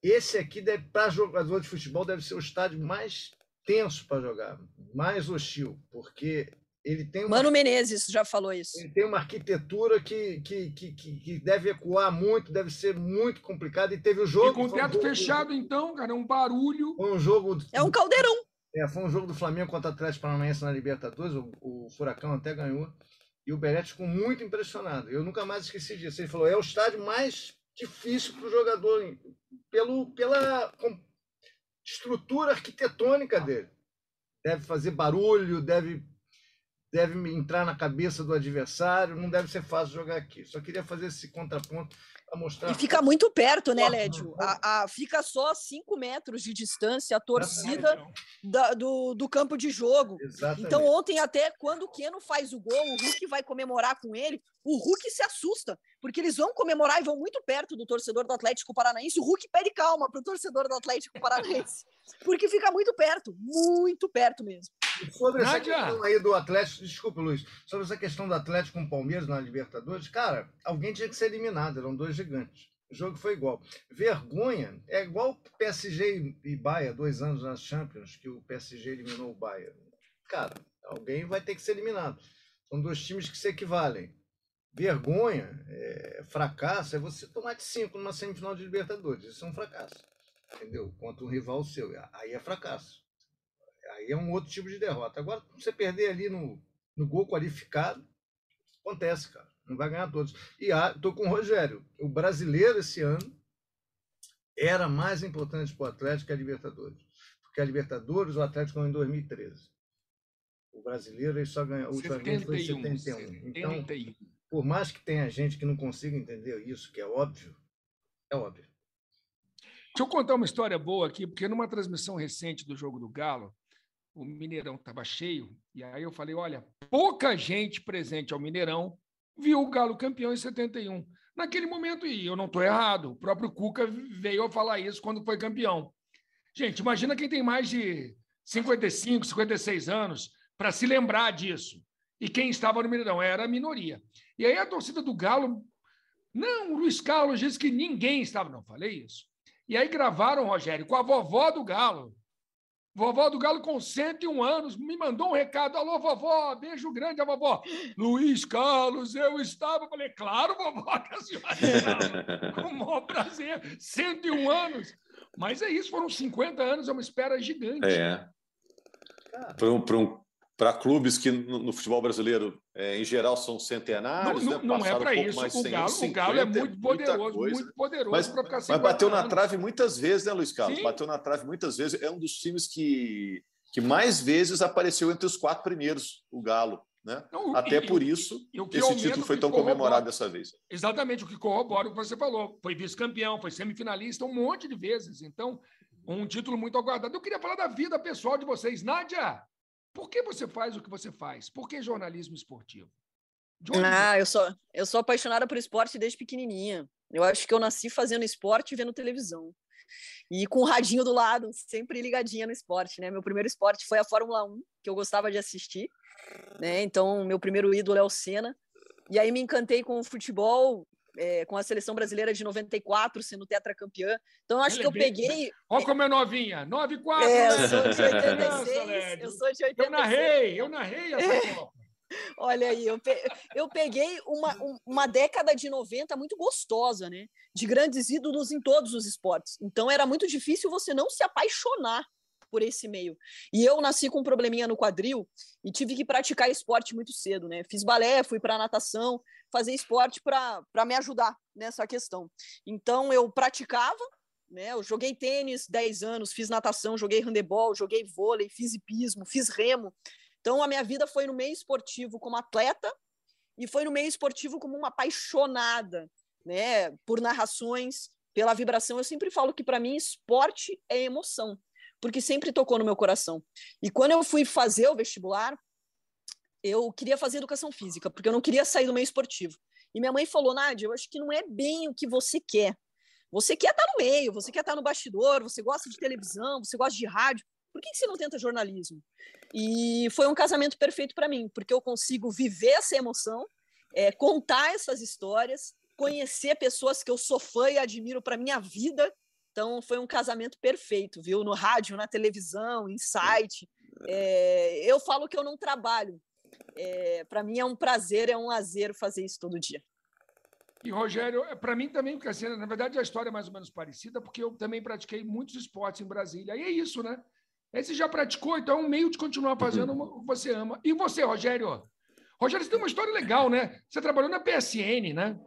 Esse aqui, para jogador de futebol, deve ser o estádio mais tenso para jogar, mais hostil, porque ele tem uma Mano Menezes já falou isso. ele tem uma arquitetura que, que, que, que, deve ecoar muito, deve ser muito complicado. E teve o jogo. E com o um teto jogo- fechado, então, cara, um barulho. Foi um jogo. É um caldeirão. É, foi um jogo do Flamengo contra o Atlético Paranaense na Libertadores. O, o Furacão até ganhou. E o Belete ficou muito impressionado. Eu nunca mais esqueci disso. Ele falou: é o estádio mais difícil para o jogador, hein, pelo, pela com- estrutura arquitetônica dele. Deve fazer barulho, deve, deve entrar na cabeça do adversário. Não deve ser fácil jogar aqui. Só queria fazer esse contraponto mostrar. E fica muito perto, né, Lédio? A, a- fica só a cinco metros de distância a torcida da- do, do campo de jogo. Exatamente. Então, ontem, até quando o Keno faz o gol, o Hulk vai comemorar com ele, o Hulk se assusta, porque eles vão comemorar e vão muito perto do torcedor do Atlético Paranaense. O Hulk pede calma para o torcedor do Atlético Paranaense, *laughs* porque fica muito perto, muito perto mesmo. Sobre essa Nádia! questão aí do Atlético, desculpa, Luiz, sobre essa questão do Atlético com o Palmeiras na Libertadores, cara, alguém tinha que ser eliminado, eram dois gigantes. O jogo foi igual. Vergonha é igual PSG e Bahia, dois anos nas Champions, que o PSG eliminou o Bahia. Cara, alguém vai ter que ser eliminado. São dois times que se equivalem. Vergonha, é, fracasso, é você tomar de cinco numa semifinal de Libertadores. Isso é um fracasso. Entendeu? Contra um rival seu. Aí é fracasso. Aí é um outro tipo de derrota. Agora, você perder ali no, no gol qualificado, acontece, cara. Não vai ganhar todos. E ah, tô com o Rogério. O brasileiro esse ano era mais importante para o Atlético que a Libertadores. Porque a Libertadores o Atlético ganhou em 2013. O brasileiro ele só ganhou. Última vez foi em 71. 71. Então, 71. por mais que tenha gente que não consiga entender isso, que é óbvio, é óbvio. Deixa eu contar uma história boa aqui, porque numa transmissão recente do jogo do Galo, o Mineirão estava cheio, e aí eu falei: olha, pouca gente presente ao Mineirão viu o Galo campeão em 71. Naquele momento, e eu não estou errado, o próprio Cuca veio a falar isso quando foi campeão. Gente, imagina quem tem mais de 55, 56 anos para se lembrar disso. E quem estava no Mineirão era a minoria. E aí a torcida do Galo. Não, o Luiz Carlos disse que ninguém estava. Não, falei isso. E aí gravaram, Rogério, com a vovó do Galo. Vovó do Galo com 101 anos me mandou um recado. Alô, vovó, beijo grande a vovó. Luiz Carlos, eu estava. Falei, claro, vovó, *laughs* que a senhora estava. *laughs* Com o maior prazer. 101 anos. Mas é isso, foram 50 anos, é uma espera gigante. É. Para um, um, para clubes que no, no futebol brasileiro, é, em geral, são centenários. não, né? não é para um isso. mais O de Galo, 100 o Galo é anos, muito poderoso, coisa. muito poderoso Mas, para ficar mas 50 bateu na trave muitas vezes, né, Luiz Carlos? Sim. Bateu na trave muitas vezes. É um dos times que, que mais vezes apareceu entre os quatro primeiros, o Galo. Né? Não, Até e- por isso, esse título foi tão comemorado dessa vez. Exatamente o que corrobora o que você falou. Foi vice-campeão, foi semifinalista um monte de vezes. Então, um título muito aguardado. Eu queria falar da vida pessoal de vocês. Nádia, por que você faz o que você faz? Por que jornalismo esportivo? Ah, eu sou, eu sou apaixonada por esporte desde pequenininha. Eu acho que eu nasci fazendo esporte e vendo televisão. E com o radinho do lado, sempre ligadinha no esporte, né? Meu primeiro esporte foi a Fórmula 1, que eu gostava de assistir, né? Então, meu primeiro ídolo é o Senna. E aí me encantei com o futebol, é, com a seleção brasileira de 94, sendo tetracampeã. Então, eu acho Ela que é eu bem- peguei... Olha como é novinha. 9 e 4. É, eu né? sou de Nossa, 86, Lédio. eu sou de Eu 86. narrei, eu narrei essa Copa. Olha aí, eu, pe- eu peguei uma, um- uma década de 90 muito gostosa, né? De grandes ídolos em todos os esportes. Então era muito difícil você não se apaixonar por esse meio. E eu nasci com um probleminha no quadril e tive que praticar esporte muito cedo, né? Fiz balé, fui para natação, fazer esporte para me ajudar nessa questão. Então eu praticava, né? Eu joguei tênis 10 anos, fiz natação, joguei handebol, joguei vôlei, fiz hipismo, fiz remo. Então, a minha vida foi no meio esportivo como atleta e foi no meio esportivo como uma apaixonada, né, por narrações, pela vibração. Eu sempre falo que para mim esporte é emoção, porque sempre tocou no meu coração. E quando eu fui fazer o vestibular, eu queria fazer educação física, porque eu não queria sair do meio esportivo. E minha mãe falou, Nádia, eu acho que não é bem o que você quer. Você quer estar no meio, você quer estar no bastidor, você gosta de televisão, você gosta de rádio. Por que você não tenta jornalismo? E foi um casamento perfeito para mim, porque eu consigo viver essa emoção, é, contar essas histórias, conhecer pessoas que eu sou fã e admiro para minha vida. Então foi um casamento perfeito, viu? No rádio, na televisão, em site. É, eu falo que eu não trabalho. É, para mim é um prazer, é um lazer fazer isso todo dia. E Rogério, é, para mim também, porque assim, na verdade a história é mais ou menos parecida, porque eu também pratiquei muitos esportes em Brasília. E é isso, né? Esse já praticou, então é um meio de continuar fazendo o que você ama. E você, Rogério? Rogério, você tem uma história legal, né? Você trabalhou na PSN, né?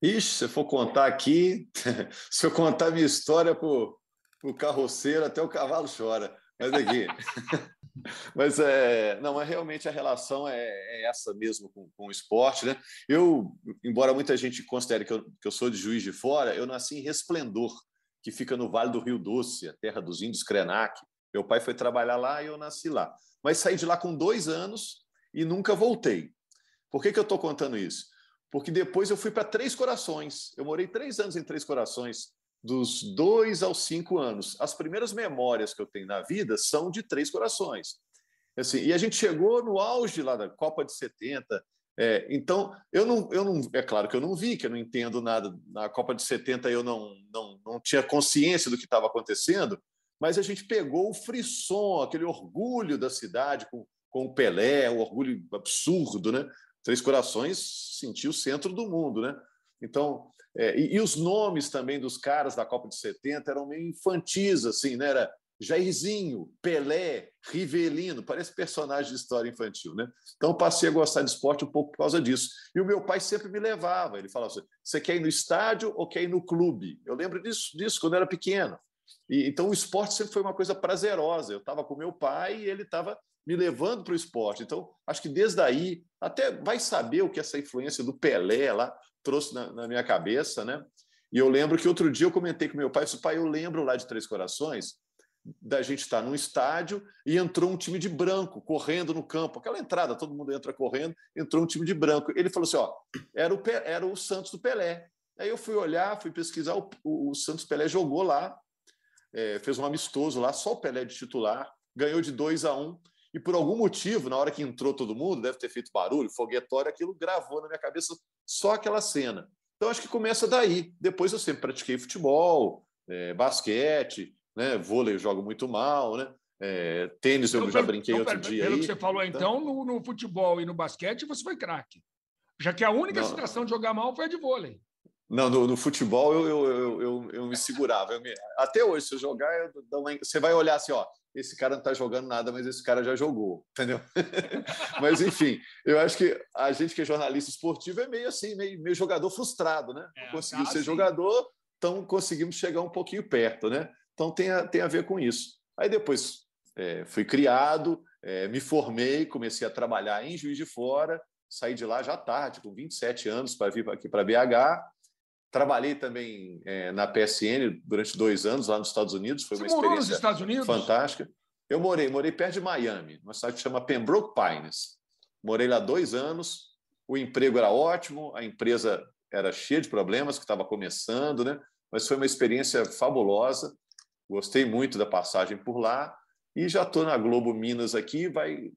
Ixi, se eu for contar aqui, *laughs* se eu contar minha história para o carroceiro, até o cavalo chora. Mas aqui. *laughs* mas é, não, mas realmente a relação é, é essa mesmo com, com, o esporte, né? Eu, embora muita gente considere que eu, que eu sou de Juiz de Fora, eu nasci em Resplendor, que fica no Vale do Rio Doce, a terra dos índios Krenak. Meu pai foi trabalhar lá e eu nasci lá. Mas saí de lá com dois anos e nunca voltei. Por que, que eu estou contando isso? Porque depois eu fui para Três Corações. Eu morei três anos em Três Corações, dos dois aos cinco anos. As primeiras memórias que eu tenho na vida são de Três Corações. Assim, e a gente chegou no auge lá da Copa de 70. É, então, eu não, eu não. É claro que eu não vi, que eu não entendo nada. Na Copa de 70 eu não, não, não tinha consciência do que estava acontecendo, mas a gente pegou o frisson, aquele orgulho da cidade com, com o Pelé, o orgulho absurdo, né? Três Corações sentiu o centro do mundo, né? Então, é, e, e, os nomes também dos caras da Copa de 70 eram meio infantis, assim, né? Era Jairzinho, Pelé, Rivelino, parece personagem de história infantil, né? Então passei a gostar de esporte um pouco por causa disso. E o meu pai sempre me levava, ele falava assim: você quer ir no estádio ou quer ir no clube? Eu lembro disso, disso quando eu era pequeno. E, então o esporte sempre foi uma coisa prazerosa. Eu estava com meu pai e ele estava me levando para o esporte. Então, acho que desde aí, até vai saber o que essa influência do Pelé lá trouxe na, na minha cabeça, né? E eu lembro que outro dia eu comentei com meu pai, disse, pai, eu lembro lá de Três Corações, da gente estar num estádio e entrou um time de branco correndo no campo, aquela entrada, todo mundo entra correndo, entrou um time de branco. Ele falou assim, ó, era o, era o Santos do Pelé. Aí eu fui olhar, fui pesquisar, o, o Santos Pelé jogou lá, é, fez um amistoso lá, só o Pelé de titular, ganhou de 2 a 1 um, e por algum motivo, na hora que entrou todo mundo, deve ter feito barulho, foguetório, aquilo gravou na minha cabeça só aquela cena. Então acho que começa daí. Depois eu sempre pratiquei futebol, é, basquete, né, vôlei eu jogo muito mal, né? É, tênis eu então, já brinquei então, outro dia. Pelo aí. que você falou, então, no, no, futebol e no basquete você foi craque. Já que a única Não. situação de jogar mal foi a de vôlei. Não, no, no futebol eu, eu, eu, eu, me segurava. Me... Até hoje, se eu jogar, eu uma... você vai olhar assim, ó, esse cara não está jogando nada, mas esse cara já jogou, entendeu? *laughs* mas, enfim, eu acho que a gente que é jornalista esportivo é meio assim, meio, meio jogador frustrado, né? É, conseguiu tá ser jogador, então conseguimos chegar um pouquinho perto, né? Então tem a, tem a ver com isso. Aí depois é, fui criado, é, me formei, comecei a trabalhar em Juiz de Fora, saí de lá já tarde, com 27 anos, para vir aqui para BH, Trabalhei também é, na PSN durante dois anos lá nos Estados Unidos. Foi Você uma experiência morou nos Estados Unidos? fantástica. Eu morei, morei perto de Miami, uma cidade que chama Pembroke Pines. Morei lá dois anos. O emprego era ótimo, a empresa era cheia de problemas, que estava começando, né? Mas foi uma experiência fabulosa. Gostei muito da passagem por lá e já estou na Globo Minas aqui, vai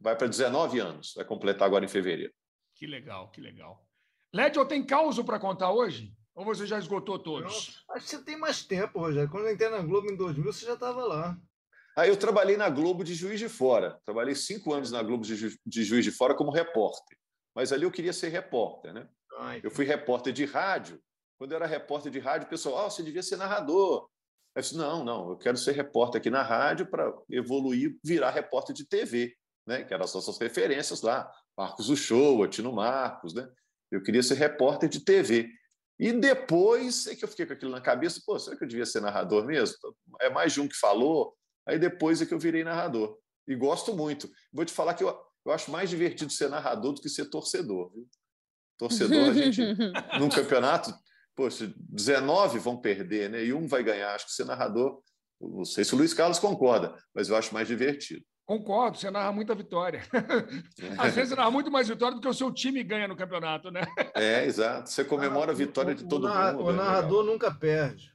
vai para 19 anos, vai completar agora em fevereiro. Que legal, que legal. Lédio, tem caos para contar hoje? Ou você já esgotou todos? Não, acho que você tem mais tempo, Rogério. Quando eu entrei na Globo em 2000, você já estava lá. Ah, eu trabalhei na Globo de Juiz de Fora. Trabalhei cinco anos na Globo de, Ju de Juiz de Fora como repórter. Mas ali eu queria ser repórter, né? Ai, eu fui repórter de rádio. Quando eu era repórter de rádio, o pessoal, oh, você devia ser narrador. Eu disse, não, não, eu quero ser repórter aqui na rádio para evoluir, virar repórter de TV, né? Que eram as nossas referências lá. Marcos do Show, Atino Marcos, né? Eu queria ser repórter de TV. E depois é que eu fiquei com aquilo na cabeça, pô, será que eu devia ser narrador mesmo? É mais de um que falou. Aí depois é que eu virei narrador. E gosto muito. Vou te falar que eu, eu acho mais divertido ser narrador do que ser torcedor. Viu? Torcedor, a gente, *laughs* num campeonato, poxa, 19 vão perder, né? E um vai ganhar. Acho que ser narrador, não sei se o Luiz Carlos concorda, mas eu acho mais divertido. Concordo, você narra muita vitória. *laughs* Às vezes você narra muito mais vitória do que o seu time ganha no campeonato, né? É, exato. Você comemora a vitória de todo o mundo. O é narrador legal. nunca perde.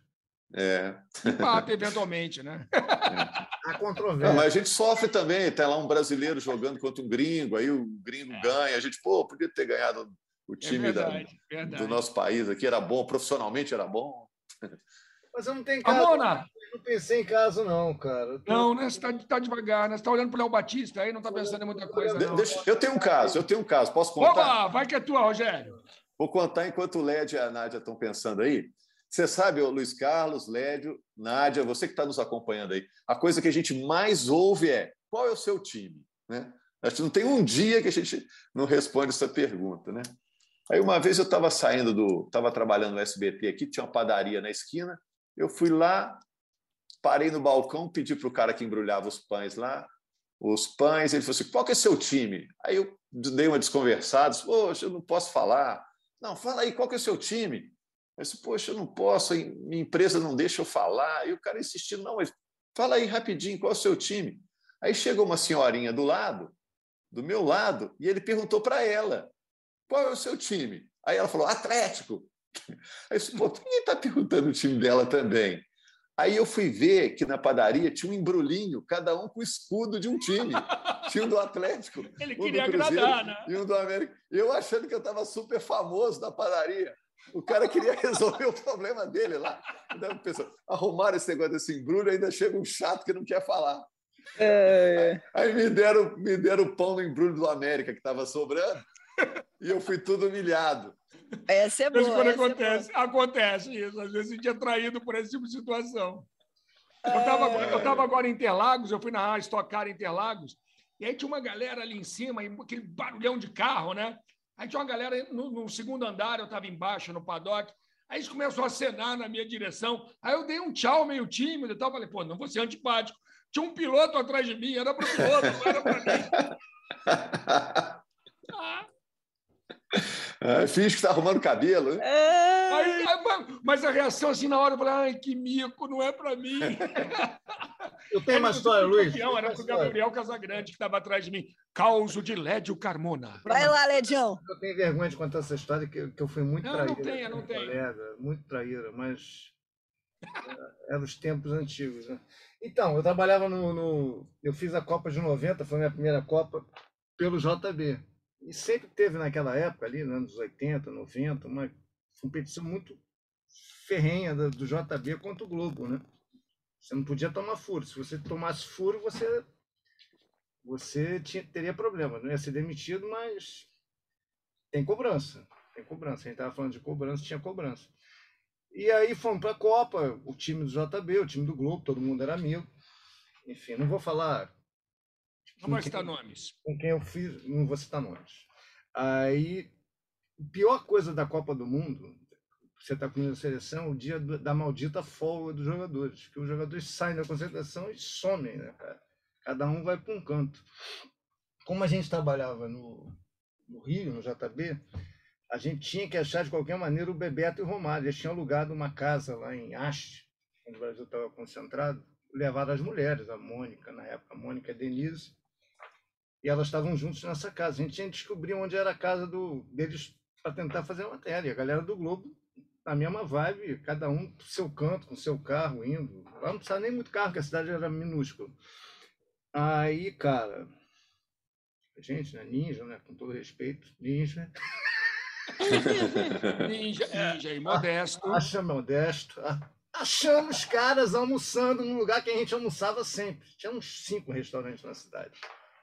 É. Empata eventualmente, né? É. A controvérsia. mas a gente sofre também. Tem lá um brasileiro jogando contra um gringo, aí o gringo é. ganha. A gente, pô, podia ter ganhado o é time é verdade, da, verdade. do nosso país aqui. Era bom, profissionalmente era bom. Mas eu não tenho caso. Amona. Eu não pensei em caso, não, cara. Tô... Não, né? Você está tá devagar, né? Você está olhando para o Léo Batista aí, não está pensando em muita coisa. De, deixa, eu tenho um caso, eu tenho um caso. Posso contar? Opa, vai que é tua, Rogério. Vou contar enquanto o Led e a Nádia estão pensando aí. Você sabe, Luiz Carlos, Lédio, Nádia, você que está nos acompanhando aí, a coisa que a gente mais ouve é qual é o seu time? Né? Acho que não tem um dia que a gente não responde essa pergunta. Né? Aí uma vez eu estava saindo do. estava trabalhando no SBT aqui, tinha uma padaria na esquina, eu fui lá, parei no balcão, pedi para o cara que embrulhava os pães lá, os pães, ele falou assim: qual que é seu time? Aí eu dei uma desconversada, poxa, eu não posso falar. Não, fala aí, qual que é o seu time? Eu disse, poxa, eu não posso, minha empresa não deixa eu falar. E o cara insistindo, não, mas fala aí rapidinho, qual é o seu time? Aí chegou uma senhorinha do lado, do meu lado, e ele perguntou para ela, qual é o seu time? Aí ela falou, Atlético. *laughs* Aí eu disse, pô, ninguém está perguntando o time dela também. Aí eu fui ver que na padaria tinha um embrulhinho, cada um com o escudo de um time. Tinha um do Atlético, *laughs* Ele um queria do Cruzeiro agradar, né? e um do América. Eu achando que eu estava super famoso na padaria. O cara queria *laughs* resolver o problema dele lá. Então, pensando, arrumaram esse negócio desse embrulho, ainda chega um chato que não quer falar. É... Aí me deram, me deram o pão no embrulho do América que estava sobrando *laughs* e eu fui tudo humilhado. Essa é boa. Mas quando acontece, é acontece isso. Às vezes a gente é traído por esse tipo de situação. Eu estava é... agora, agora em Interlagos, eu fui na Stock Car Interlagos, e aí tinha uma galera ali em cima, aquele barulhão de carro, né? Aí tinha uma galera no, no segundo andar, eu estava embaixo no paddock. Aí eles começam a acenar na minha direção. Aí eu dei um tchau meio tímido e tal. Falei, pô, não vou ser antipático. Tinha um piloto atrás de mim, era para o piloto, não era para mim. *laughs* ah. É, finge que está arrumando cabelo. Né? É... Aí, mas a reação assim na hora, eu falei, ai, que mico, não é para mim. *laughs* Eu tenho uma história, Luiz. Campeão, era para o Gabriel Casagrande que estava atrás de mim. Causo de Lédio Carmona. Vai lá, Ledião. Eu tenho vergonha de contar essa história, que, que eu fui muito não, traíra. Não tenha, não tenha. Colega, muito traíra, mas eram os tempos antigos. Né? Então, eu trabalhava no, no, Eu fiz a Copa de 90, foi a minha primeira Copa, pelo JB. E sempre teve naquela época, ali, nos anos 80, 90, uma competição muito ferrenha do, do JB contra o Globo, né? Você não podia tomar furo. Se você tomasse furo, você você tinha, teria problema. Não ia ser demitido, mas tem cobrança. Tem cobrança. A gente estava falando de cobrança, tinha cobrança. E aí fomos para a Copa, o time do JB, o time do Globo, todo mundo era amigo. Enfim, não vou falar. Não vai citar nomes. Com quem eu fiz, não vou citar nomes. Aí, pior coisa da Copa do Mundo, você está com a seleção, o dia da maldita folga dos jogadores. Que os jogadores saem da concentração e somem, né, cara? Cada um vai para um canto. Como a gente trabalhava no, no Rio, no JB, a gente tinha que achar de qualquer maneira o Bebeto e o Romário. Eles tinham alugado uma casa lá em Haste, onde o Brasil estava concentrado, levaram as mulheres, a Mônica, na época, a Mônica e a Denise, e elas estavam juntos nessa casa. A gente tinha que descobrir onde era a casa do, deles para tentar fazer a matéria. A galera do Globo, na mesma vibe, cada um pro seu canto, com seu carro, indo. Lá não precisava nem muito carro, porque a cidade era minúscula. Aí, cara, gente, né? Ninja, né? Com todo respeito, ninja. *laughs* ninja, ninja e modesto. Acha modesto. Achamos caras almoçando num lugar que a gente almoçava sempre. Tinha uns cinco restaurantes na cidade.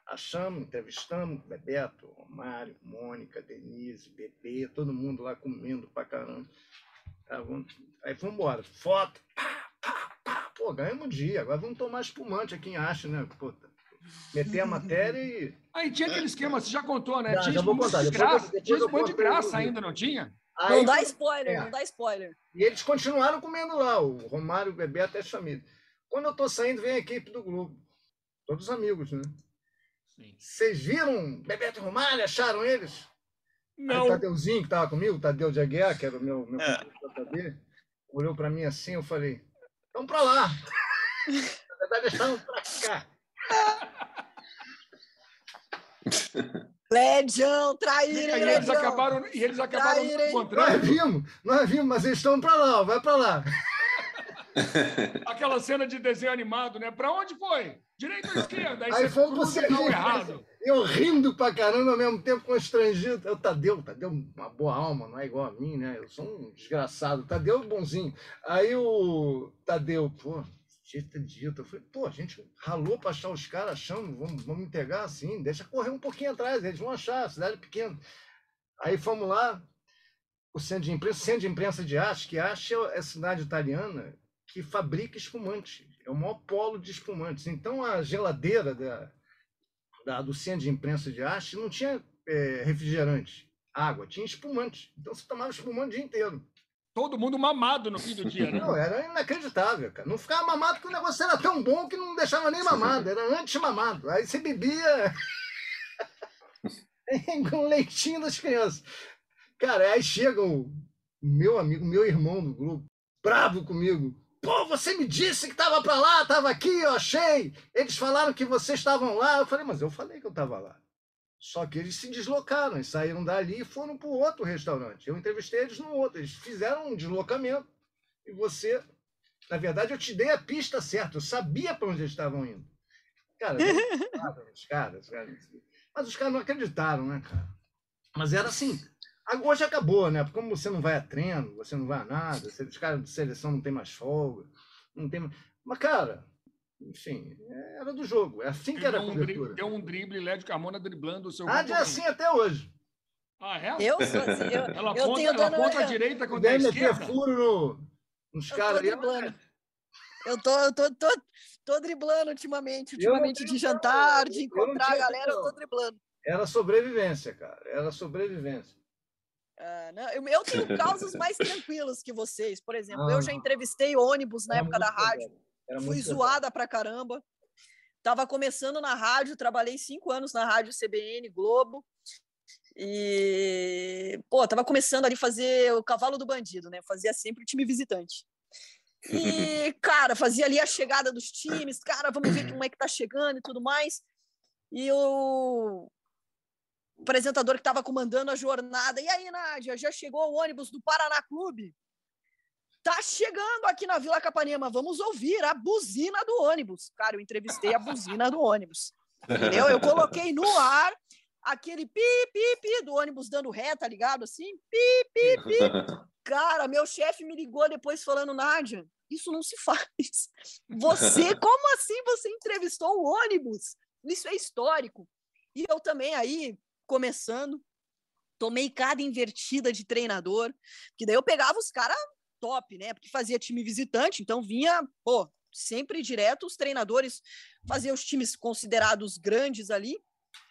Achamos, entrevistamos Bebeto, Romário, Mônica, Denise, Bebê, todo mundo lá comendo pra caramba. Aí fomos embora. Foto. Pá, pá, pá. Pô, ganhamos um dia. Agora vamos tomar espumante aqui em Acho, né? Puta. Meter a matéria e. Aí tinha aquele esquema, você já contou, né? Já, tinha já vou contar. De graça, depois, tinha espumante de graça ainda, não tinha? Aí, não dá spoiler, é. não dá spoiler. E eles continuaram comendo lá, o Romário, o Bebê, até a família. Quando eu tô saindo, vem a equipe do Globo. Todos amigos, né? Vocês viram Bebeto Romário? Acharam eles? Não. Aí o Tadeuzinho, que estava comigo, o Tadeu de Aguiar, que era o meu, meu É. JB, olhou para mim assim, eu falei, vamos para lá. *laughs* Na verdade, estavam para cá. Ledião, E traíra, hein, eles acabaram, e eles acabaram Traíra, hein? Nós encontrando vimos, nós vimos, mas eles estão para lá, ó, vai para lá. *laughs* *laughs* aquela cena de desenho animado, né? Pra onde foi? Direita ou esquerda? Aí, Aí você fomos pro cruza errado. Eu rindo pra caramba, ao mesmo tempo constrangido. O Tadeu, Tadeu, uma boa alma, não é igual a mim, né? Eu sou um desgraçado. Tadeu é bonzinho. Aí o Tadeu, pô, dito, dito. Eu falei, pô, a gente ralou pra achar os caras achando, vamos, vamos entregar assim, deixa correr um pouquinho atrás, eles vão achar, a cidade é pequena. Aí fomos lá, o centro de imprensa, centro de imprensa de Asti, que Asti é a cidade italiana que fabrica espumante. É o maior polo de espumantes. Então a geladeira da, da, do centro de imprensa de Asti não tinha é, refrigerante, água, tinha espumante. Então você tomava espumante o dia inteiro. Todo mundo mamado no fim do dia, né? Não, era inacreditável, cara. Não ficava mamado porque o negócio era tão bom que não deixava nem mamado, era anti-mamado. Aí você bebia *laughs* com leitinho das crianças. Cara, aí chega o meu amigo, meu irmão do grupo, bravo comigo. Pô, você me disse que estava para lá, estava aqui, eu achei. Eles falaram que vocês estavam lá. Eu falei, mas eu falei que eu estava lá. Só que eles se deslocaram, eles saíram dali e foram para outro restaurante. Eu entrevistei eles no outro. Eles fizeram um deslocamento e você. Na verdade, eu te dei a pista certa, eu sabia para onde eles estavam indo. Cara, eu acreditava nos caras, cara. Mas os caras não acreditaram, né, cara? Mas era assim. Hoje acabou, né? Porque como você não vai a treino, você não vai a nada, os caras de seleção não tem mais folga, não tem mais... Mas, cara, enfim, era do jogo. É assim que era a um, drible, cobertura. deu um drible, Lédio Carmona driblando o seu Ah, é assim até hoje. Ah, é? Eu sou assim, eu, *laughs* Ela eu tenho ela dando. aponta à eu- direita é Deve à meter esquerda. furo no, nos caras ali. driblando. Eu tô, eu tô, tô, tô driblando ultimamente. Ultimamente de jantar, de encontrar a galera, eu tô driblando. Era sobrevivência, cara. Era sobrevivência. Ah, não, eu, eu tenho causas *laughs* mais tranquilos que vocês. Por exemplo, Ah, eu já não. entrevistei ônibus na época da rádio. Fui zoada pra caramba. Tava começando na rádio, trabalhei cinco anos na rádio CBN, Globo. E, pô, tava começando ali fazer o cavalo do bandido, né? Fazia sempre o time visitante. E, *laughs* cara, fazia ali a chegada dos times, cara, vamos ver como é que tá chegando e tudo mais. E o apresentador que tava comandando a jornada, e aí, Nádia, já chegou o ônibus do Paraná Clube? Tá chegando aqui na Vila Capanema, vamos ouvir a buzina do ônibus. Cara, eu entrevistei a buzina do ônibus. Entendeu? Eu coloquei no ar aquele pi, pi, pi do ônibus dando ré, tá ligado? Assim, pi, pi, pi. Cara, meu chefe me ligou depois falando, Nádia, isso não se *laughs* faz. Você, como assim você entrevistou o ônibus? Isso é histórico. E eu também aí, começando, tomei cada invertida de treinador, que daí eu pegava os caras top, né? Porque fazia time visitante, então vinha, pô, sempre direto os treinadores faziam os times considerados grandes ali.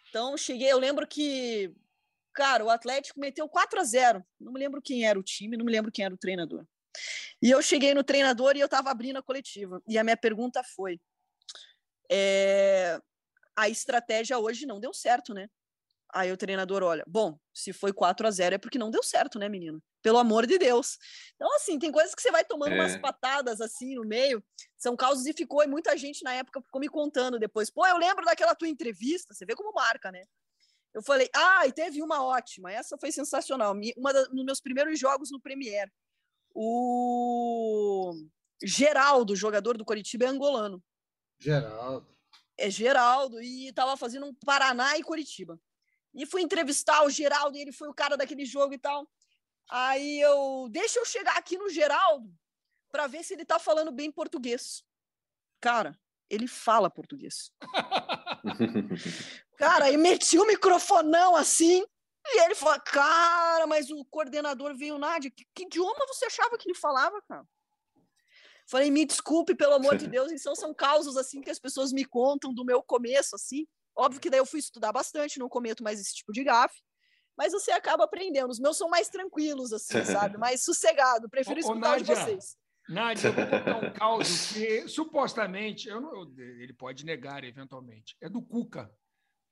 Então, cheguei, eu lembro que, cara, o Atlético meteu 4 a 0 Não me lembro quem era o time, não me lembro quem era o treinador. E eu cheguei no treinador e eu estava abrindo a coletiva. E a minha pergunta foi: é, a estratégia hoje não deu certo, né? Aí o treinador olha, bom, se foi 4 a 0 é porque não deu certo, né, menino? Pelo amor de Deus. Então, assim, tem coisas que você vai tomando É. umas patadas assim no meio. São causas e ficou, e muita gente na época ficou me contando depois. Pô, eu lembro daquela tua entrevista, você vê como marca, né? Eu falei, ah, e teve uma ótima, essa foi sensacional. Uma da, nos meus primeiros jogos no Premier. O Geraldo, jogador do Coritiba, é angolano Geraldo. é Geraldo e estava fazendo um Paraná e Curitiba. E fui entrevistar o Geraldo, e ele foi o cara daquele jogo e tal. Aí eu, deixa eu chegar aqui no Geraldo para ver se ele tá falando bem português. Cara, ele fala português. *laughs* Cara, aí meti o microfonão assim, e ele falou: Cara, mas o coordenador veio, Nádia, que, que idioma você achava que ele falava, cara? Falei, me desculpe, pelo amor de *laughs* Deus, então são causos assim que as pessoas me contam do meu começo, assim. Óbvio que daí eu fui estudar bastante, não cometo mais esse tipo de gafe, mas você acaba aprendendo. Os meus são mais tranquilos, assim, *laughs* sabe? Mais sossegado. Prefiro Ô, ô, escutar de Nádia, vocês. Nádia, eu vou contar um caso que supostamente, eu não- ele pode negar eventualmente, é do Cuca.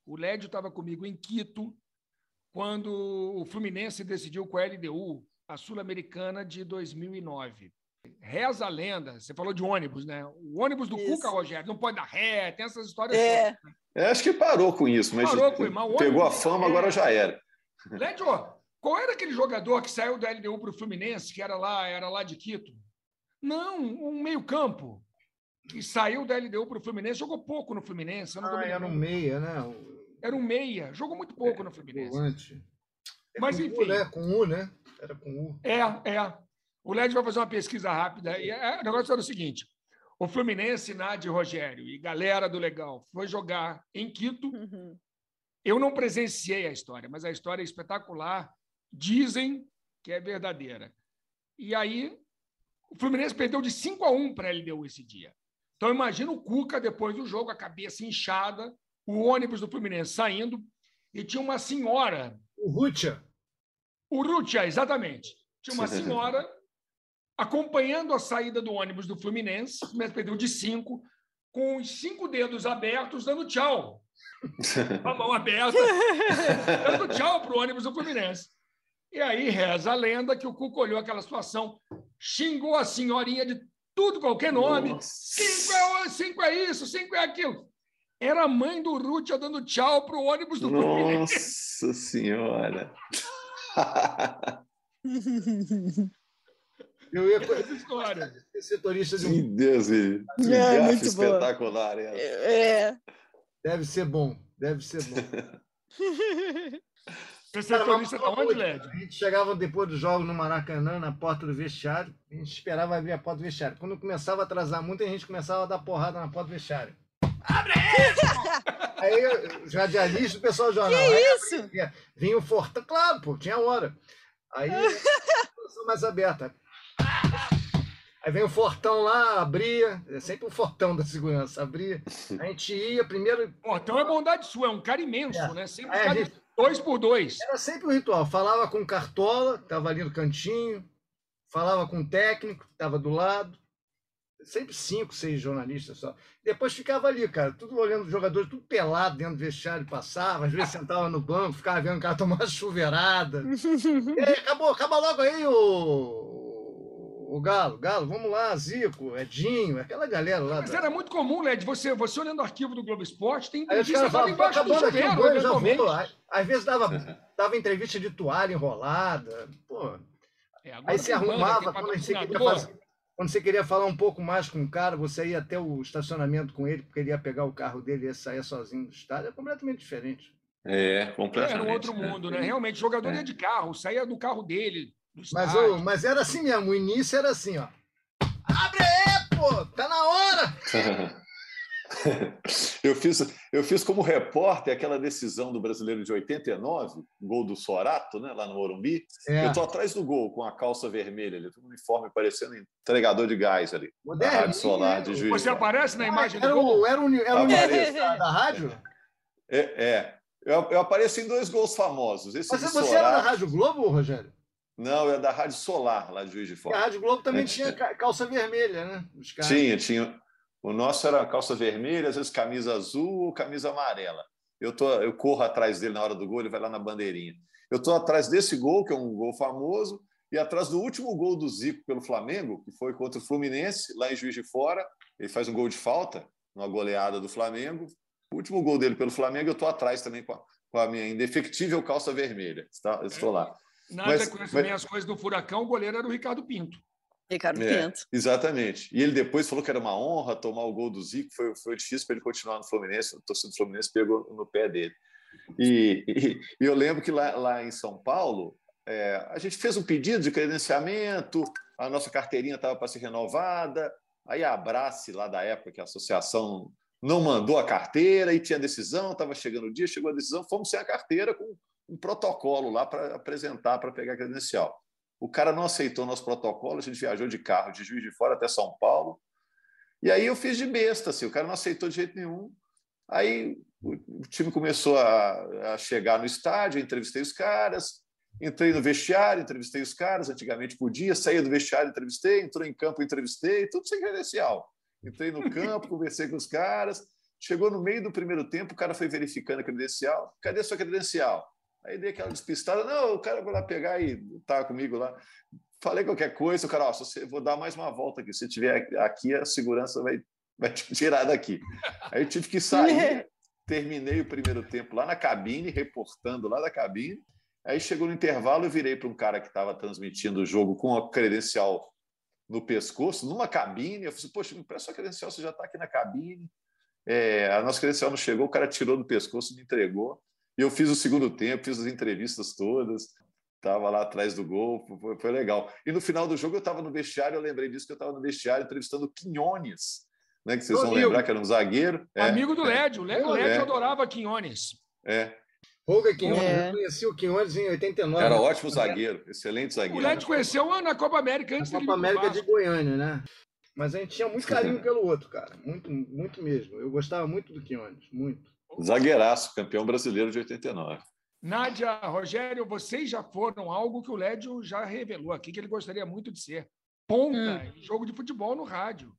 O Lédio estava comigo em Quito, quando o Fluminense decidiu com a LDU, a Sul-Americana de 2009. Reza a lenda, você falou de ônibus, né? O ônibus do Isso. Cuca, Rogério, não pode dar ré, tem essas histórias. É. todas, né? É, acho que parou com isso, mas Parou com mas pegou a fama, é. agora já era. Lédio, qual era aquele jogador que saiu da LDU para o Fluminense, que era lá, era lá de Quito? Não, um meio-campo. Que saiu da LDU para o Fluminense, jogou pouco no Fluminense. eu não tô Ah, era um meia, né? Era um meia, jogou muito pouco no Fluminense. volante. É Mas, com U, enfim. né? Com U, né? Era com U. É, é. O Led vai fazer uma pesquisa rápida. E é, o negócio era o seguinte: o Fluminense, Nádia e Rogério e galera do Legal foi jogar em Quito. Uhum. Eu não presenciei a história, mas a história é espetacular. Dizem que é verdadeira. E aí, o Fluminense perdeu de 5 a 1 para a LDU esse dia. Então, imagina o Cuca, depois do jogo, a cabeça inchada, o ônibus do Fluminense saindo, e tinha uma senhora O Rutia. o Rutia, exatamente. Tinha uma senhora acompanhando a saída do ônibus do Fluminense, o Fluminense perdeu de cinco, com os cinco dedos abertos, dando tchau. *laughs* Com a mão aberta, dando tchau para o ônibus do Fluminense. E aí reza a lenda que o Cuca olhou aquela situação, xingou a senhorinha de tudo, qualquer nome. Nossa. Cinco é, cinco é isso, cinco é aquilo. Era a mãe do Rutia dando tchau para o ônibus do Fluminense. Nossa Senhora! *laughs* Eu ia Essa história. setorista de que um. Deus, que É, muito boa. espetacular essa. É. Deve ser bom. Deve ser bom. *laughs* Você é setorista da onde, Led? A gente chegava depois dos jogos no Maracanã, na porta do vestiário. A gente esperava abrir a porta do vestiário. Quando começava a atrasar muito, a gente começava a dar porrada na porta do vestiário. Abre Aí *laughs* os radialistas, o pessoal do jornal. aí Isso. abria, vinha o Fortão. Claro, pô, tinha hora. Aí *laughs* a situação mais aberta. Aí vem o Fortão lá, abria. É sempre o Fortão da segurança. Abria. A gente ia primeiro. Então é bondade sua, é um cara imenso, É. né? Sempre cada gente- dois por dois. Era sempre um ritual. Falava com o Cartola, que estava ali no cantinho. Falava com o técnico, que estava do lado. Sempre cinco, seis jornalistas só. Depois ficava ali, cara, tudo olhando os jogadores, tudo pelado dentro do vestiário, passava. Às vezes sentava no banco, ficava vendo o cara *laughs* tomar chuveirada. *laughs* E aí, acabou, acaba logo aí o, o Galo. Galo, vamos lá, Zico, Edinho, aquela galera lá. Mas da- era muito comum, Led, você, você olhando o arquivo do Globo Esporte, tem entrevista "Tô embaixo do chuveiro, banho, já vou. Às vezes dava, dava entrevista de toalha enrolada. Pô, É, agora Aí se banda, arrumava quando você, queria fazer, quando você queria falar um pouco mais com o cara, você ia até o estacionamento com ele, porque ele ia pegar o carro dele e ia sair sozinho do estádio. É completamente diferente. É, completamente. Era um outro né? mundo, né? Realmente, o jogador É. ia de carro, saía do carro dele, Mas, o, mas era assim mesmo, o início era assim, ó. Abre aí, pô! Tá na hora! *laughs* Eu fiz, eu fiz como repórter aquela decisão do brasileiro de 89, gol do Sorato, né, lá no Morumbi. É, Eu tô atrás do gol, com a calça vermelha ali, com o uniforme parecendo entregador de gás ali. Na moderninho, Rádio Solar de? Juiz. Você aparece na imagem do Era gol? o, era o, era o Aparece. uniforme da, da rádio? É, é. Eu, eu apareço em dois gols famosos. Esse Mas de você era da Sorato. Rádio Globo, Rogério? Não, é da Rádio Solar, lá de Juiz de Porque a Fora. Rádio Globo também É. tinha ca- calça vermelha, né? Tinha, tinha. O nosso era calça vermelha, às vezes camisa azul ou camisa amarela. Eu, tô, eu corro atrás dele na hora do gol, ele vai lá na bandeirinha. Eu estou atrás desse gol, que é um gol famoso, e atrás do último gol do Zico pelo Flamengo, que foi contra o Fluminense, lá em Juiz de Fora. Ele faz um gol de falta, numa goleada do Flamengo. O último gol dele pelo Flamengo, eu estou atrás também com a, com a minha indefectível calça vermelha. Está, estou lá. Nada Mas- com mas- as coisas do Furacão, o goleiro era o Ricardo Pinto. Ricardo É, Pinto. exatamente. E ele depois falou que era uma honra tomar o gol do Zico, foi, foi difícil para ele continuar no Fluminense, o torcedor do Fluminense pegou no pé dele. E, e- e eu lembro que lá, lá em São Paulo, é, a gente fez um pedido de credenciamento, a nossa carteirinha estava para ser renovada, aí a Abrace, lá da época, que a associação não mandou a carteira e tinha decisão, estava chegando o dia, chegou a decisão, fomos sem a carteira com um protocolo lá para apresentar, para pegar credencial. O cara não aceitou nosso protocolo, a gente viajou de carro de Juiz de Fora até São Paulo. E aí eu fiz de besta, assim, o cara não aceitou de jeito nenhum. Aí o, time começou a, a chegar no estádio, entrevistei os caras, entrei no vestiário, entrevistei os caras, antigamente podia, saía do vestiário, entrevistei, entrou em campo, entrevistei, tudo sem credencial. Entrei no campo, *laughs* conversei com os caras, Chegou no meio do primeiro tempo, o cara foi verificando a credencial. Cadê a sua credencial? Aí dei aquela despistada. Não, o cara vai lá pegar e tá comigo lá. Falei qualquer coisa, o cara, ó, você, vou dar mais uma volta aqui. Se tiver aqui, a segurança vai, vai te tirar daqui. Aí eu tive que sair. *laughs* Terminei o primeiro tempo lá na cabine, reportando lá da cabine. Aí chegou no intervalo, eu virei para um cara que estava transmitindo o jogo com a credencial no pescoço, numa cabine. Eu falei, poxa, me presta a credencial, você já está aqui na cabine. É, a nossa credencial não chegou, o cara tirou do pescoço, me entregou. E eu fiz o segundo tempo, fiz as entrevistas todas, estava lá atrás do gol, foi, foi, legal. E no final do jogo eu estava no vestiário, eu lembrei disso que eu estava no vestiário entrevistando o Quinhones, né, que vocês vão lembrar que era um zagueiro. É, Amigo do Lédio, o Lédio é. adorava Quinhones. É, Olga Quinhones, é. eu conheci o Quinhones em 89. Era ótimo zagueiro, excelente zagueiro. O Led conheceu na Copa América antes na Copa América de Goiânia, né? Mas a gente tinha muito *laughs* carinho pelo outro, cara. Muito, muito mesmo. Eu gostava muito do Quinhones, muito. Zagueiraço, campeão brasileiro de 89. Nádia, Rogério, vocês já foram algo que o Lédio já revelou aqui, que ele gostaria muito de ser. Ponta hum. em jogo de futebol no rádio.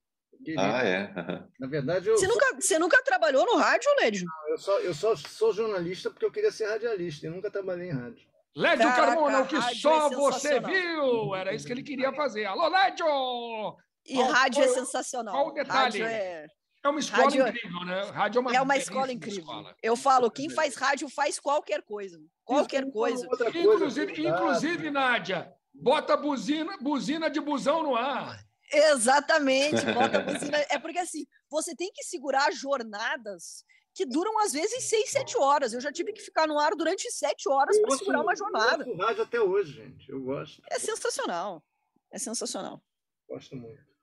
Ah, é. Na verdade, eu. Você, nunca, você nunca trabalhou no rádio, Lédio? Não, eu só, eu só sou jornalista porque eu queria ser radialista e nunca trabalhei em rádio. Lédio Carmona, o que só é você viu! Era isso que ele queria fazer. Alô, Lédio! E rádio é sensacional. Qual o detalhe? É... é... uma escola rádio... É incrível, né? Rádio é uma, é uma escola incrível. Escola. Eu falo, quem faz rádio faz qualquer coisa. Qualquer coisa. coisa. Inclusive, inclusive, Nádia, bota buzina, buzina de busão no ar. Exatamente, *laughs* bota a buzina. É porque assim, você tem que segurar jornadas que duram às vezes seis, sete horas. Eu já tive que ficar no ar durante sete horas para segurar uma jornada. Eu rádio até hoje, gente. Eu gosto. É sensacional. É sensacional. Gosto muito.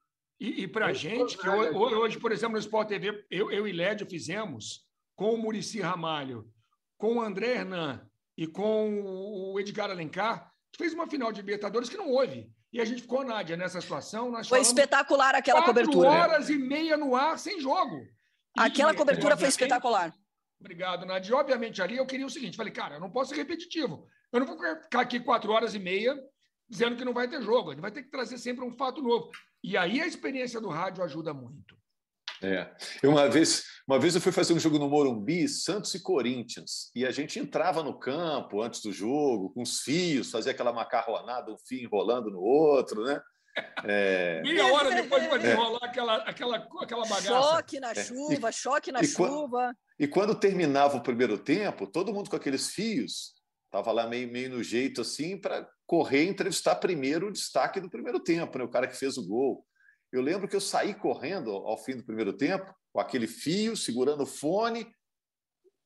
E, e para a gente, que hoje, hoje, por exemplo, no Sport TV, eu, eu e Lédio fizemos com o Murici Ramalho, com o André Hernan e com o Edgar Alencar, fez uma final de Libertadores que não houve. E a gente ficou, Nádia, nessa situação. Nós foi espetacular aquela quatro cobertura. horas e meia no ar, sem jogo. Aquela e, cobertura foi espetacular. Obrigado, Nádia. E, obviamente, ali eu queria o seguinte: falei, cara, eu não posso ser repetitivo. Eu não vou ficar aqui quatro horas e meia dizendo que não vai ter jogo. A gente vai ter que trazer sempre um fato novo. E aí a experiência do rádio ajuda muito. É. Uma vez, uma vez eu fui fazer um jogo no Morumbi, Santos e Corinthians, e a gente entrava no campo antes do jogo, com os fios, fazia aquela macarronada, um fio enrolando no outro, né? *laughs* É... Meia hora depois para enrolar é. aquela, aquela, aquela bagaça. Choque na é. chuva, é. choque na e chuva. e quando terminava o primeiro tempo, todo mundo com aqueles fios, estava lá meio, meio no jeito assim, para correr e entrevistar primeiro o destaque do primeiro tempo, né? o cara que fez o gol. Eu lembro que eu saí correndo ao fim do primeiro tempo, com aquele fio, segurando o fone.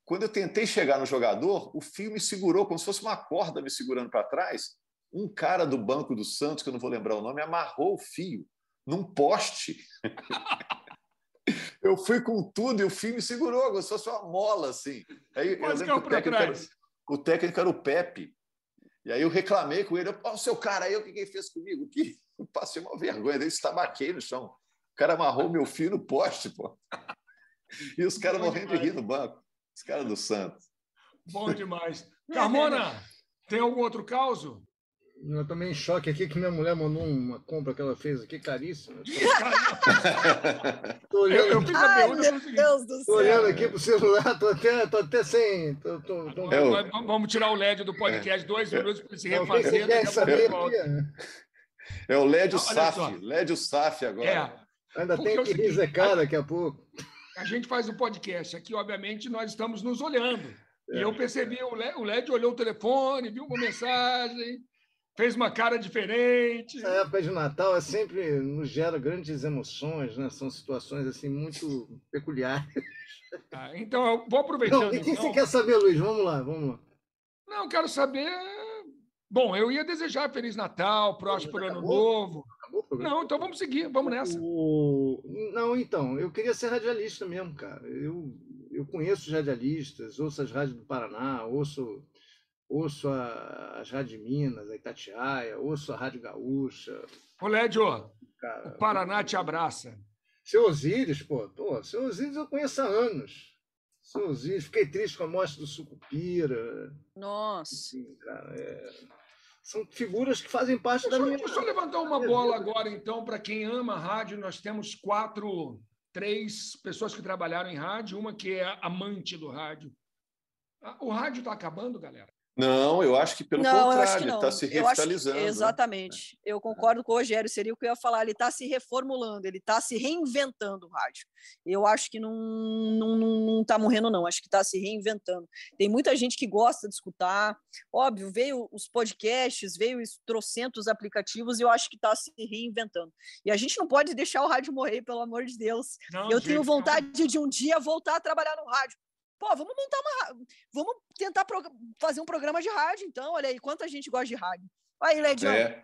Quando eu tentei chegar no jogador, o fio me segurou, como se fosse uma corda me segurando para trás. Um cara do Banco do Santos, que eu não vou lembrar o nome, amarrou o fio num poste. *laughs* eu fui com tudo e o fio me segurou, como se fosse uma mola, assim. Aí, eu lembro que o técnico, era, o técnico era o Pepe. E aí eu reclamei com ele, ó, oh, seu cara aí, o que ele fez comigo? Que *laughs* passei uma vergonha, dele estabaquei no chão. O cara amarrou meu fio no poste, pô. *laughs* E os caras morrendo demais. de rir no banco. Os caras do Santos. Bom demais. *laughs* Carmona, tem algum outro caso? Eu também em choque aqui que minha mulher mandou uma compra que ela fez aqui caríssima. *laughs* tô olhando, eu, fiz a pergunta. Ai, meu Deus do céu. Tô olhando aqui pro celular, tô até, tô até sem. Tô, tô, tô... Eu... Vamos tirar o LED do podcast, dois minutos para se refazer. Não, saber é o Lédio Saf, Lédio Saf agora. É, Ainda tem que risecar daqui a pouco. A gente faz um podcast aqui, obviamente, nós estamos nos olhando. É. E eu percebi, o Lédio olhou o telefone, viu uma mensagem, fez uma cara diferente. Essa época de Natal é sempre nos gera grandes emoções, né? São situações assim muito peculiares. Ah, então, eu vou aproveitar. Não, e o que então... você quer saber, Luiz? Vamos lá, vamos lá. Não, quero saber Bom, eu ia desejar Feliz Natal, próspero Ano Novo. Não, então vamos seguir, vamos nessa. O... Não, então, eu queria ser radialista mesmo, cara. Eu, eu conheço os radialistas, ouço as rádios do Paraná, ouço, ouço a, as rádios de Minas, a Itatiaia, ouço a Rádio Gaúcha. Ô, Lédio, cara, o Paraná te abraça. Seu Osíris, pô, pô, seu Osíris eu conheço há anos. Seu Osíris, fiquei triste com a morte do Sucupira. Nossa. Sim, cara, é são figuras que fazem parte deixa, da minha. Deixa eu levantar uma bola agora, então, para quem ama rádio. Nós temos quatro três pessoas que trabalharam em rádio, uma que é amante do rádio. Ah, o rádio está acabando, galera? Não, eu acho que pelo Não, contrário, não. está se acho que- revitalizando. né? exatamente. Eu concordo com o Rogério, seria o que eu ia falar. Ele está se reformulando, ele está se reinventando o rádio. Eu acho que não está não, não, não tá morrendo, não. Acho que está se reinventando. Tem muita gente que gosta de escutar. Óbvio, veio os podcasts, veio os trocentos aplicativos, e eu acho que está se reinventando. E a gente não pode deixar o rádio morrer, pelo amor de Deus. Não, Eu gente, tenho não. vontade de um dia voltar a trabalhar no rádio. Pô, vamos montar uma. Vamos tentar prog- fazer um programa de rádio, então. Olha aí, quanta gente gosta de rádio. Olha aí, Ledião. É.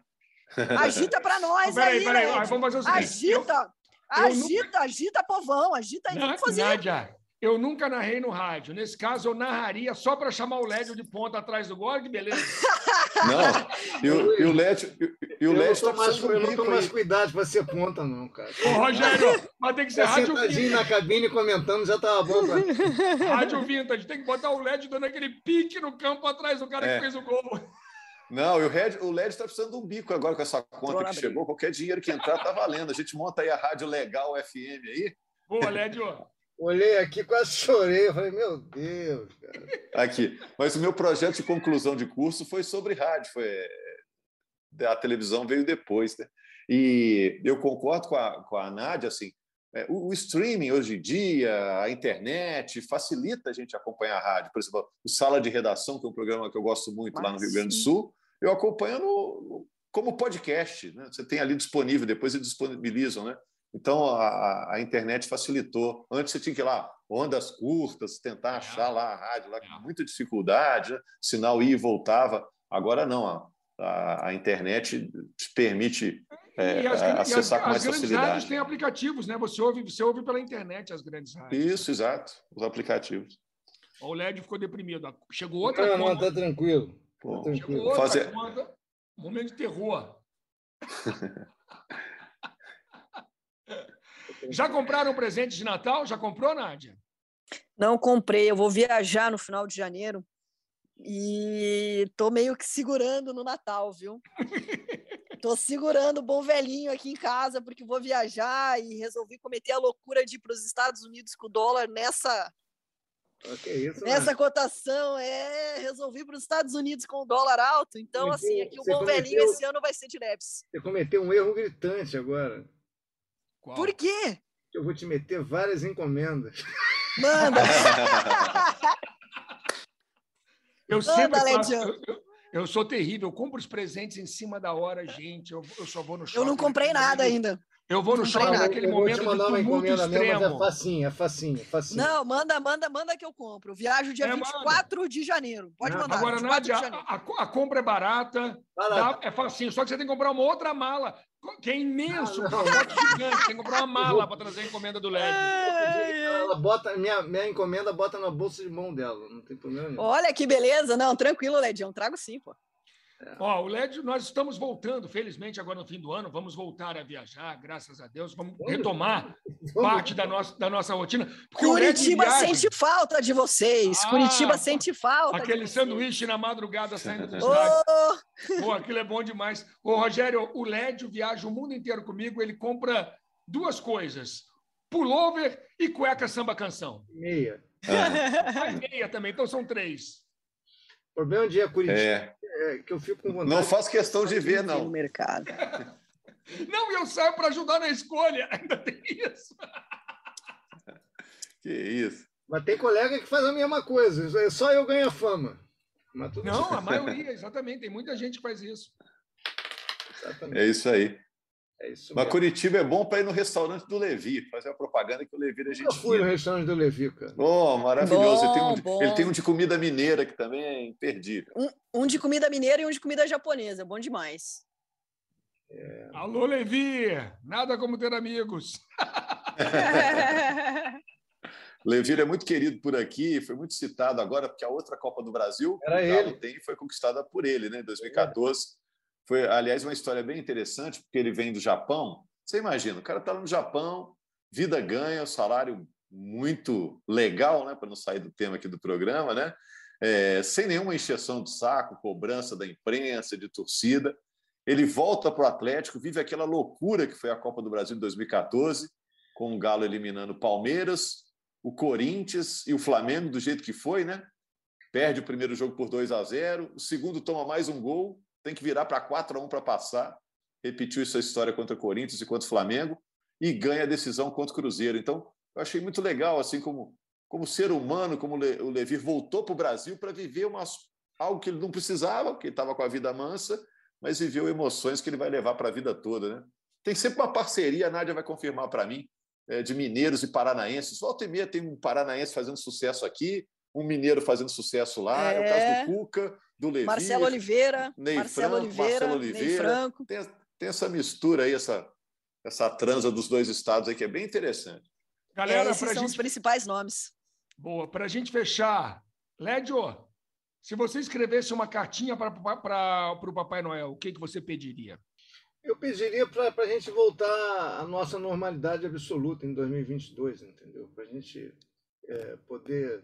Agita pra *laughs* nós peraí, aí, peraí, Led. ah, vamos fazer o seguinte. eu- Agita! eu agita, agita, povão, agita aí, vamos fazer. Nádia, eu nunca narrei no rádio. Nesse caso, eu narraria só para chamar o Lédio de ponta atrás do gol. Que beleza. *laughs* Não, e o, e o LED, e o eu LED não está tô mais, eu não bico tô mais cuidado para ser ponta, não, cara. Ô, Rogério, vai ter que ser Tá rádio sentadinho vintage. na cabine comentando já tava bom pra mim. *laughs* Rádio vintage. Tem que botar o LED dando aquele pique no campo atrás do cara É. que fez o gol. Não, e o, Red, o LED está precisando de um bico agora com essa conta que chegou. Qualquer dinheiro que entrar tá valendo. A gente monta aí a Rádio Legal FM aí. Boa, Lédio. Olhei aqui, quase chorei. Eu falei, meu Deus, cara. Aqui. Mas o meu projeto de conclusão de curso foi sobre rádio. Foi, é, a televisão veio depois. Né? E eu concordo com a, com a Nádia, assim, é, o, o streaming hoje em dia, a internet, facilita a gente acompanhar a rádio. Por exemplo, o Sala de Redação, que é um programa que eu gosto muito lá no Rio Grande do Sul, eu acompanho no- no- como podcast. Né? Você tem ali disponível, depois eles disponibilizam. Né? Então, a, a- internet facilitou. Antes você tinha que ir lá, ondas curtas, tentar achar lá a rádio, lá com É. muita dificuldade, né? sinal ia e voltava. Agora não, a, a, a internet te permite é, e as, é, e as- acessar com as mais grandes facilidade. rádios têm aplicativos, né? Você ouve, você ouve pela internet as grandes rádios. Isso, exato, os aplicativos. Ó, O LED ficou deprimido. Chegou outra Não, não, conta. tá tranquilo. Bom, Tá Chegou tranquilo. outra Fazer- conta. Momento de terror. *laughs* Já compraram presente de Natal? Já comprou, Nádia? Não comprei, eu vou viajar no final de janeiro e tô meio que segurando no Natal, viu? Tô segurando o bom velhinho aqui em casa porque vou viajar e resolvi cometer a loucura de ir para os Estados Unidos com o dólar nessa Ah, isso, nessa né? cotação. É, resolvi para os Estados Unidos com o dólar alto. Então, Cometeu- assim, aqui o bom velhinho cometeu- esse ano vai ser de leves. Você cometeu um erro gritante agora. Qual? Por quê? Eu vou te meter várias encomendas. Manda! *laughs* Eu Manda, sempre faço, eu, eu- eu sou terrível. Eu compro os presentes em cima da hora, gente. Eu, eu só vou no shopping. Eu não comprei nada ainda. Eu vou no shopping naquele eu vou te momento de mandar uma tumulto encomenda mesmo, mas é extremo. facinho, é facinho, é facinho. Não, manda, manda, manda que eu compro. Viajo dia É, manda. 24 de janeiro. Pode Não, mandar. Agora, 24 Nádia, de janeiro. a, a- compra é barata, lá. tá? é facinho. Só que você tem que comprar uma outra mala, que é imenso, Ah, um não. pacote gigante. Tem que comprar uma mala para trazer a encomenda do LED. Ela bota, minha, minha encomenda bota na bolsa de mão dela, não tem problema nenhum. Olha que beleza. Não, tranquilo, Ledião. Trago sim, pô. Ó, o LED, nós estamos voltando, felizmente, agora no fim do ano, vamos voltar a viajar, graças a Deus, vamos retomar *laughs* parte da nossa, da nossa rotina. Curitiba viaja, sente falta de vocês. Ah, Curitiba sente falta. aquele sanduíche na madrugada saindo do *laughs* estádio. Ô, Pô, aquilo é bom demais. Ô, Rogério, o LED viaja o mundo inteiro comigo, ele compra duas coisas: pullover e cueca samba canção. Meia. Ah, A meia também, então são três. O problema de ir a Curitiba é. É que eu fico com vontade. Não faço questão de ver, no não. mercado. *laughs* Não, e eu saio para ajudar na escolha. *laughs* Ainda tem isso. Que isso. Mas tem colega que faz a mesma coisa. é Só eu ganho a fama. Mas tudo Não, a maioria, exatamente. Tem muita gente que faz isso. Exatamente. É isso aí. É isso Mas mesmo. Curitiba é bom para ir no restaurante do Levi, fazer a propaganda que o Levi é Eu gente fui no restaurante do Levi, cara. Oh, maravilhoso. ele, tem um, Bom, ele tem bom. um de comida mineira que também é imperdível. Um de comida mineira e um de comida japonesa. Bom demais. Alô, Levi! Nada como ter amigos. *laughs* Levi é muito querido por aqui, foi muito citado agora, porque a outra Copa do Brasil, Era que o Galo ele. tem, foi conquistada por ele, né, em 2014. Foi, aliás, uma história bem interessante, porque ele vem do Japão. Você imagina, o cara está no Japão, vida ganha, salário muito legal, né, para não sair do tema aqui do programa, né? É, sem nenhuma encheção de saco, cobrança da imprensa, de torcida. Ele volta para o Atlético, vive aquela loucura que foi a Copa do Brasil de 2014 com o Galo eliminando o Palmeiras, o Corinthians e o Flamengo, do jeito que foi, né? Perde o primeiro jogo por 2 a 0 o segundo toma mais um gol, tem que virar para 4 a 1 para passar. Repetiu essa história contra o Corinthians e contra o Flamengo e ganha a decisão contra o Cruzeiro. Então, eu achei muito legal, assim como como ser humano, como o Levi voltou para o Brasil para viver umas, algo que ele não precisava, ele estava com a vida mansa, mas viveu emoções que ele vai levar para a vida toda. Né? Tem sempre uma parceria, a Nádia vai confirmar para mim, é, de mineiros e paranaenses. Volta e meia tem um paranaense fazendo sucesso aqui, um mineiro fazendo sucesso lá, é, é o caso do Cuca, do Levi. Marcelo Oliveira, Ney Marcelo Franco, Oliveira, Marcelo Oliveira. Ney Franco. Tem, tem essa mistura aí, essa, essa transa dos dois estados aí que é bem interessante. Galera, é, esses são gente... os principais nomes. Boa. Para a gente fechar, Lédio, se você escrevesse uma cartinha para o Papai Noel, o que, que você pediria? Eu pediria para a gente voltar à nossa normalidade absoluta em 2022, entendeu? Para a gente é, poder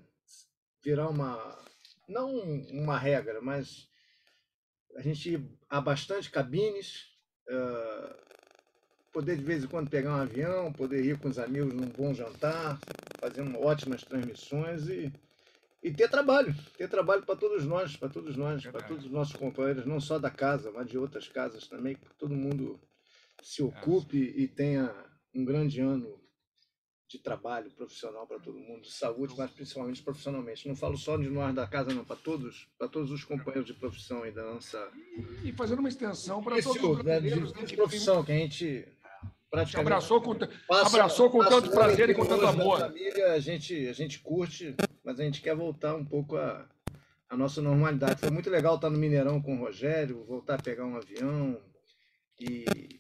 virar uma. Não uma regra, mas a gente ir a bastante cabines, poder de vez em quando pegar um avião, poder ir com os amigos num bom jantar, fazer ótimas transmissões e, e ter trabalho, ter trabalho para todos nós, para todos nós, para todos os nossos companheiros, não só da casa, mas de outras casas também, que todo mundo se ocupe e tenha um grande ano de trabalho profissional para todo mundo, de saúde, mas principalmente profissionalmente. Não falo só de nós da casa, não, para todos, para todos os companheiros de profissão e da nossa. E fazendo uma extensão para todos os né, de, de, profissão que a gente praticamente. Abraçou com, passa, abraçou com tanto prazer e com tanto amor. Família, a, gente, a gente curte, mas a gente quer voltar um pouco a, a nossa normalidade. Foi muito legal estar no Mineirão com o Rogério, voltar a pegar um avião e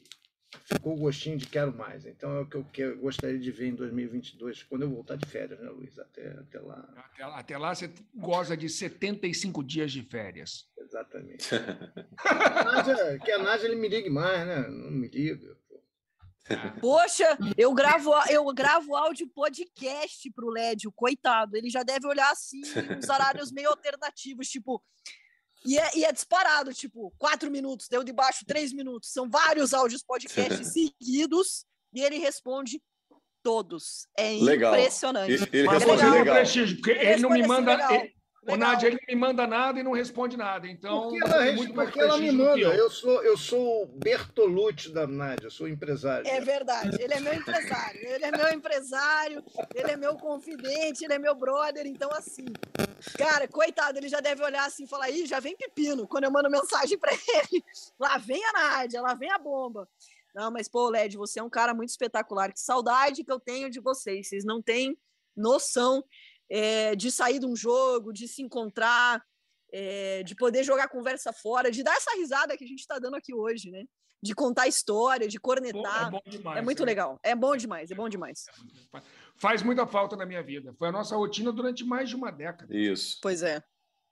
ficou o gostinho de quero mais. Então é o que eu, que eu gostaria de ver em 2022, quando eu voltar de férias, né, Luiz? Até, até lá. Até, até lá você goza de 75 dias de férias. Exatamente. *laughs* Nádia, que a Nádia ele me ligue mais, né? Não me liga. Poxa, eu gravo, eu gravo áudio podcast pro Lédio, coitado. Ele já deve olhar assim, uns horários meio alternativos, tipo. E é, e é disparado, tipo, quatro minutos, deu de baixo três minutos. São vários áudios podcast *laughs* seguidos e ele responde todos. É legal. impressionante. Ele, ele Mas é legal. legal. Prestígio, porque ele, ele não me manda. Ele, Ô, Nádia, ele não me manda nada e não responde nada. Então, porque ela, muito porque ela me manda. Eu. eu. sou, eu sou o Bertolucci da Nádia, eu sou empresário. É verdade. Ele é meu empresário. Ele é meu empresário, ele é meu confidente, ele é meu brother. Então, assim, cara, coitado, ele já deve olhar assim e falar: ih, já vem pepino. Quando eu mando mensagem para ele, lá vem a Nádia, lá vem a bomba. Não, mas, pô, Led, você é um cara muito espetacular. Que saudade que eu tenho de vocês. Vocês não têm noção é, de sair de um jogo, de se encontrar, é, de poder jogar conversa fora, de dar essa risada que a gente está dando aqui hoje, né? De contar história, de cornetar. É, bom demais, é muito é. legal. É bom demais, é bom demais. Faz muita falta na minha vida. Foi a nossa rotina durante mais de uma década. Isso. Pois é.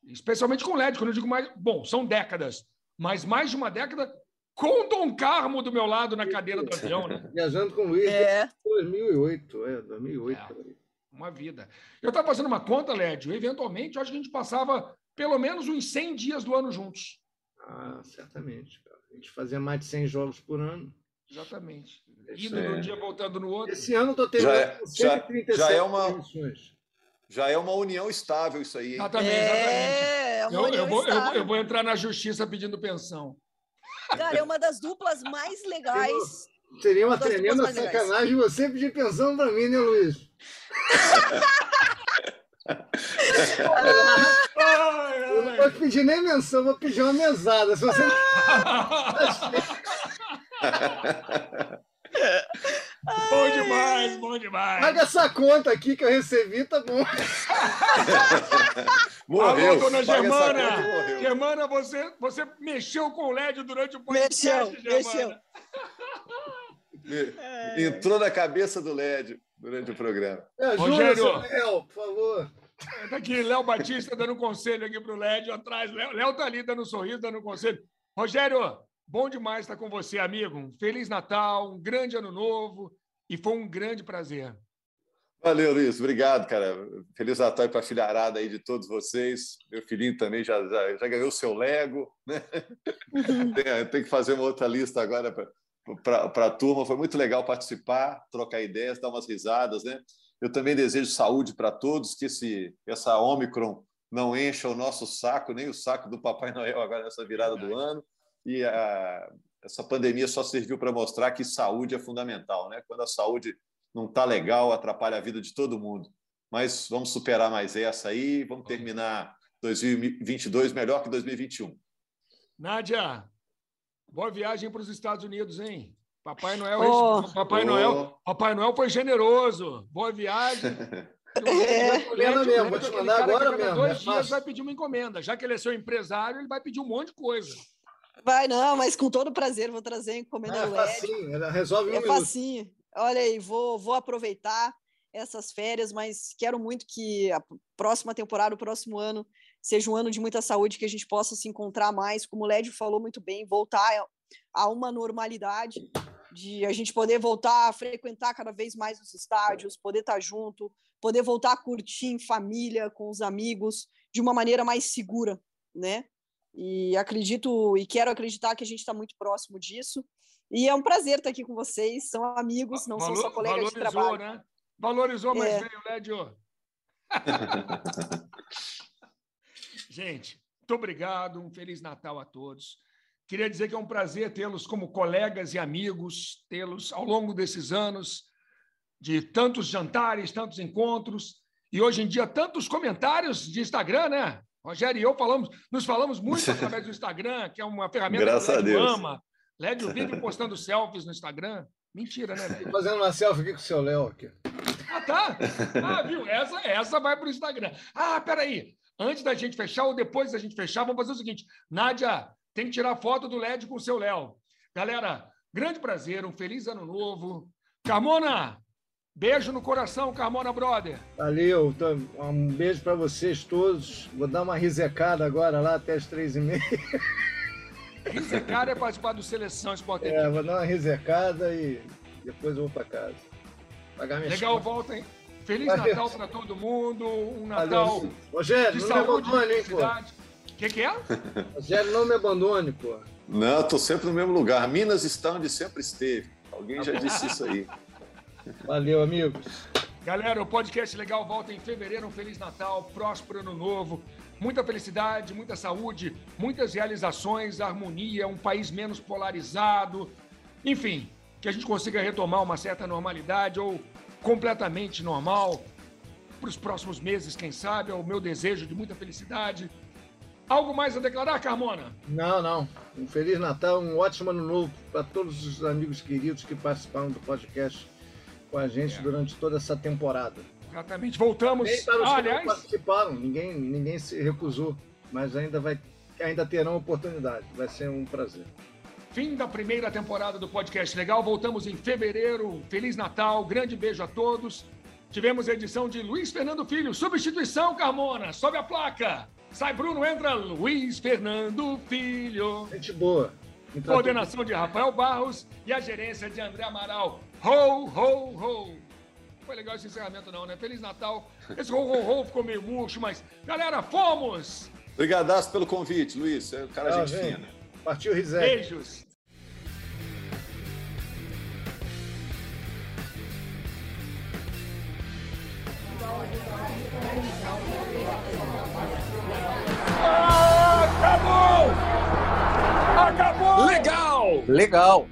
Especialmente com o LED, quando eu digo mais. Bom, são décadas, mas mais de uma década com o Dom Carmo do meu lado na cadeira do avião, né? Viajando com o Luiz é. 2008, é, 2008. É uma vida. Eu estava fazendo uma conta, Lédio, eventualmente, eu acho que a gente passava pelo menos uns 100 dias do ano juntos. Ah, certamente. Cara. A gente fazia mais de 100 jogos por ano. Exatamente. Indo é. num dia, voltando no outro. Esse ano estou tendo já, é, já, já é uma Já é uma união estável isso aí. Hein? Exatamente, é, exatamente. É eu, eu, vou, eu, eu, vou entrar na justiça pedindo pensão. Cara, é uma das duplas mais legais. Seria uma tremenda sacanagem você pedir pensão para mim, né, Luiz? Eu não vou pedir nem menção, vou pedir uma mesada. Se você... *laughs* bom demais, bom demais. Paga essa conta aqui que eu recebi, tá bom. *laughs* morreu. Alô, dona Germana. Germana, você, você mexeu com o LED durante o podcast, Mexeu, Germana. mexeu. Entrou na cabeça do LED durante o programa. É, Rogério, Léo, por favor. Está aqui, Léo Batista dando conselho aqui para o LED atrás. Léo está ali dando um sorriso, dando conselho. Rogério, bom demais estar com você, amigo. Um Feliz Natal, um grande ano novo e foi um grande prazer. Valeu, Luiz. Obrigado, cara. Feliz Natal para a filharada aí de todos vocês. Meu filhinho também já, já, já ganhou o seu Lego. Né? *laughs* Tem, tem, que fazer uma outra lista agora para para a turma. Foi muito legal participar, trocar ideias, dar umas risadas, né? Eu também desejo saúde para todos, que esse, essa Omicron não encha o nosso saco, nem o saco do Papai Noel agora nessa virada do ano. E a, essa pandemia só serviu para mostrar que saúde é fundamental, né? Quando a saúde não está legal, atrapalha a vida de todo mundo. Mas vamos superar mais essa aí, vamos terminar 2022 melhor que 2021. Nádia, boa viagem para os Estados Unidos, hein? Papai Noel, oh. Papai oh. Noel, Papai Noel foi generoso. Boa viagem. *laughs* É, encomenda mesmo, vou te mandar agora mesmo. Dois é dias vai pedir uma encomenda. Já que ele é seu empresário, ele vai pedir um monte de coisa. Vai, não, mas com todo prazer vou trazer a encomenda ah, é facinho, ela resolve um É facinho. Olha aí, vou, vou aproveitar essas férias, mas quero muito que a próxima temporada, o próximo ano, seja um ano de muita saúde, que a gente possa se encontrar mais, como o Lédio falou muito bem, voltar a uma normalidade, de a gente poder voltar a frequentar cada vez mais os estádios, poder estar junto, poder voltar a curtir em família, com os amigos, de uma maneira mais segura, né? E acredito e quero acreditar que a gente está muito próximo disso. E é um prazer estar aqui com vocês. São amigos, não Valor, são só colegas de trabalho. Né? Valorizou, mas é. veio, Lédio. *laughs* *laughs* gente, muito obrigado. Um Feliz Natal a todos. Queria dizer que é um prazer tê-los como colegas e amigos, tê-los ao longo desses anos, de tantos jantares, tantos encontros, e hoje em dia tantos comentários de Instagram, né? Rogério e eu falamos, nos falamos muito *laughs* através do Instagram, que é uma ferramenta Graças que o Lédio ama. Lédio vive *laughs* postando selfies no Instagram. Mentira, né, Lédio? Fazendo uma selfie aqui com o seu Léo aqui. Ah, tá? Ah, viu? Essa, essa vai para o Instagram. Ah, peraí. Antes da gente fechar ou depois da gente fechar, vamos fazer o seguinte. Nádia, tem que tirar foto do LED com o seu Léo. Galera, grande prazer, um feliz ano novo. Carmona, Beijo no coração, Carmona Brother. Valeu, um beijo para vocês todos. Vou dar uma risecada agora lá até as três e meia. *laughs* Risecada é participar do Seleção Esporte É, vou dar uma risecada e depois eu vou para casa. Pagar minha Legal, volta, hein? Feliz Valeu. Natal para todo mundo. Um Natal Valeu. Rogério, de não saúde, me abandone, hein, pô. O que, que é? Rogério, não me abandone, pô. Não, tô sempre no mesmo lugar. Minas está onde sempre esteve. Alguém já disse isso aí. Valeu, amigos. Galera, o podcast legal volta em fevereiro. Um Feliz Natal, próspero ano novo. Muita felicidade, muita saúde, muitas realizações, harmonia, um país menos polarizado. Enfim, que a gente consiga retomar uma certa normalidade ou completamente normal para os próximos meses, quem sabe. É o meu desejo de muita felicidade. Algo mais a declarar, Carmona? Não, não. Um Feliz Natal, um ótimo ano novo para todos os amigos queridos que participaram do podcast com a gente é. durante toda essa temporada. Exatamente. Voltamos. Nem para os ah, que aliás... participaram, ninguém, ninguém se recusou, mas ainda, vai, ainda terão oportunidade. Vai ser um prazer. Fim da primeira temporada do Podcast Legal. Voltamos em fevereiro. Feliz Natal. Grande beijo a todos. Tivemos a edição de Luiz Fernando Filho. Substituição, Carmona. Sobe a placa. Sai Bruno, entra Luiz Fernando Filho. Gente boa. Coordenação de Rafael Barros e a gerência de André Amaral. Ho, ho, ho! Foi legal esse encerramento, não, né? Feliz Natal. Esse ho, ho, ho ficou meio murcho, mas. Galera, fomos! Obrigadaço pelo convite, Luiz. É um cara ah, gente vem. fina. Partiu Rizé. Beijos. Acabou! Acabou! Legal! Legal!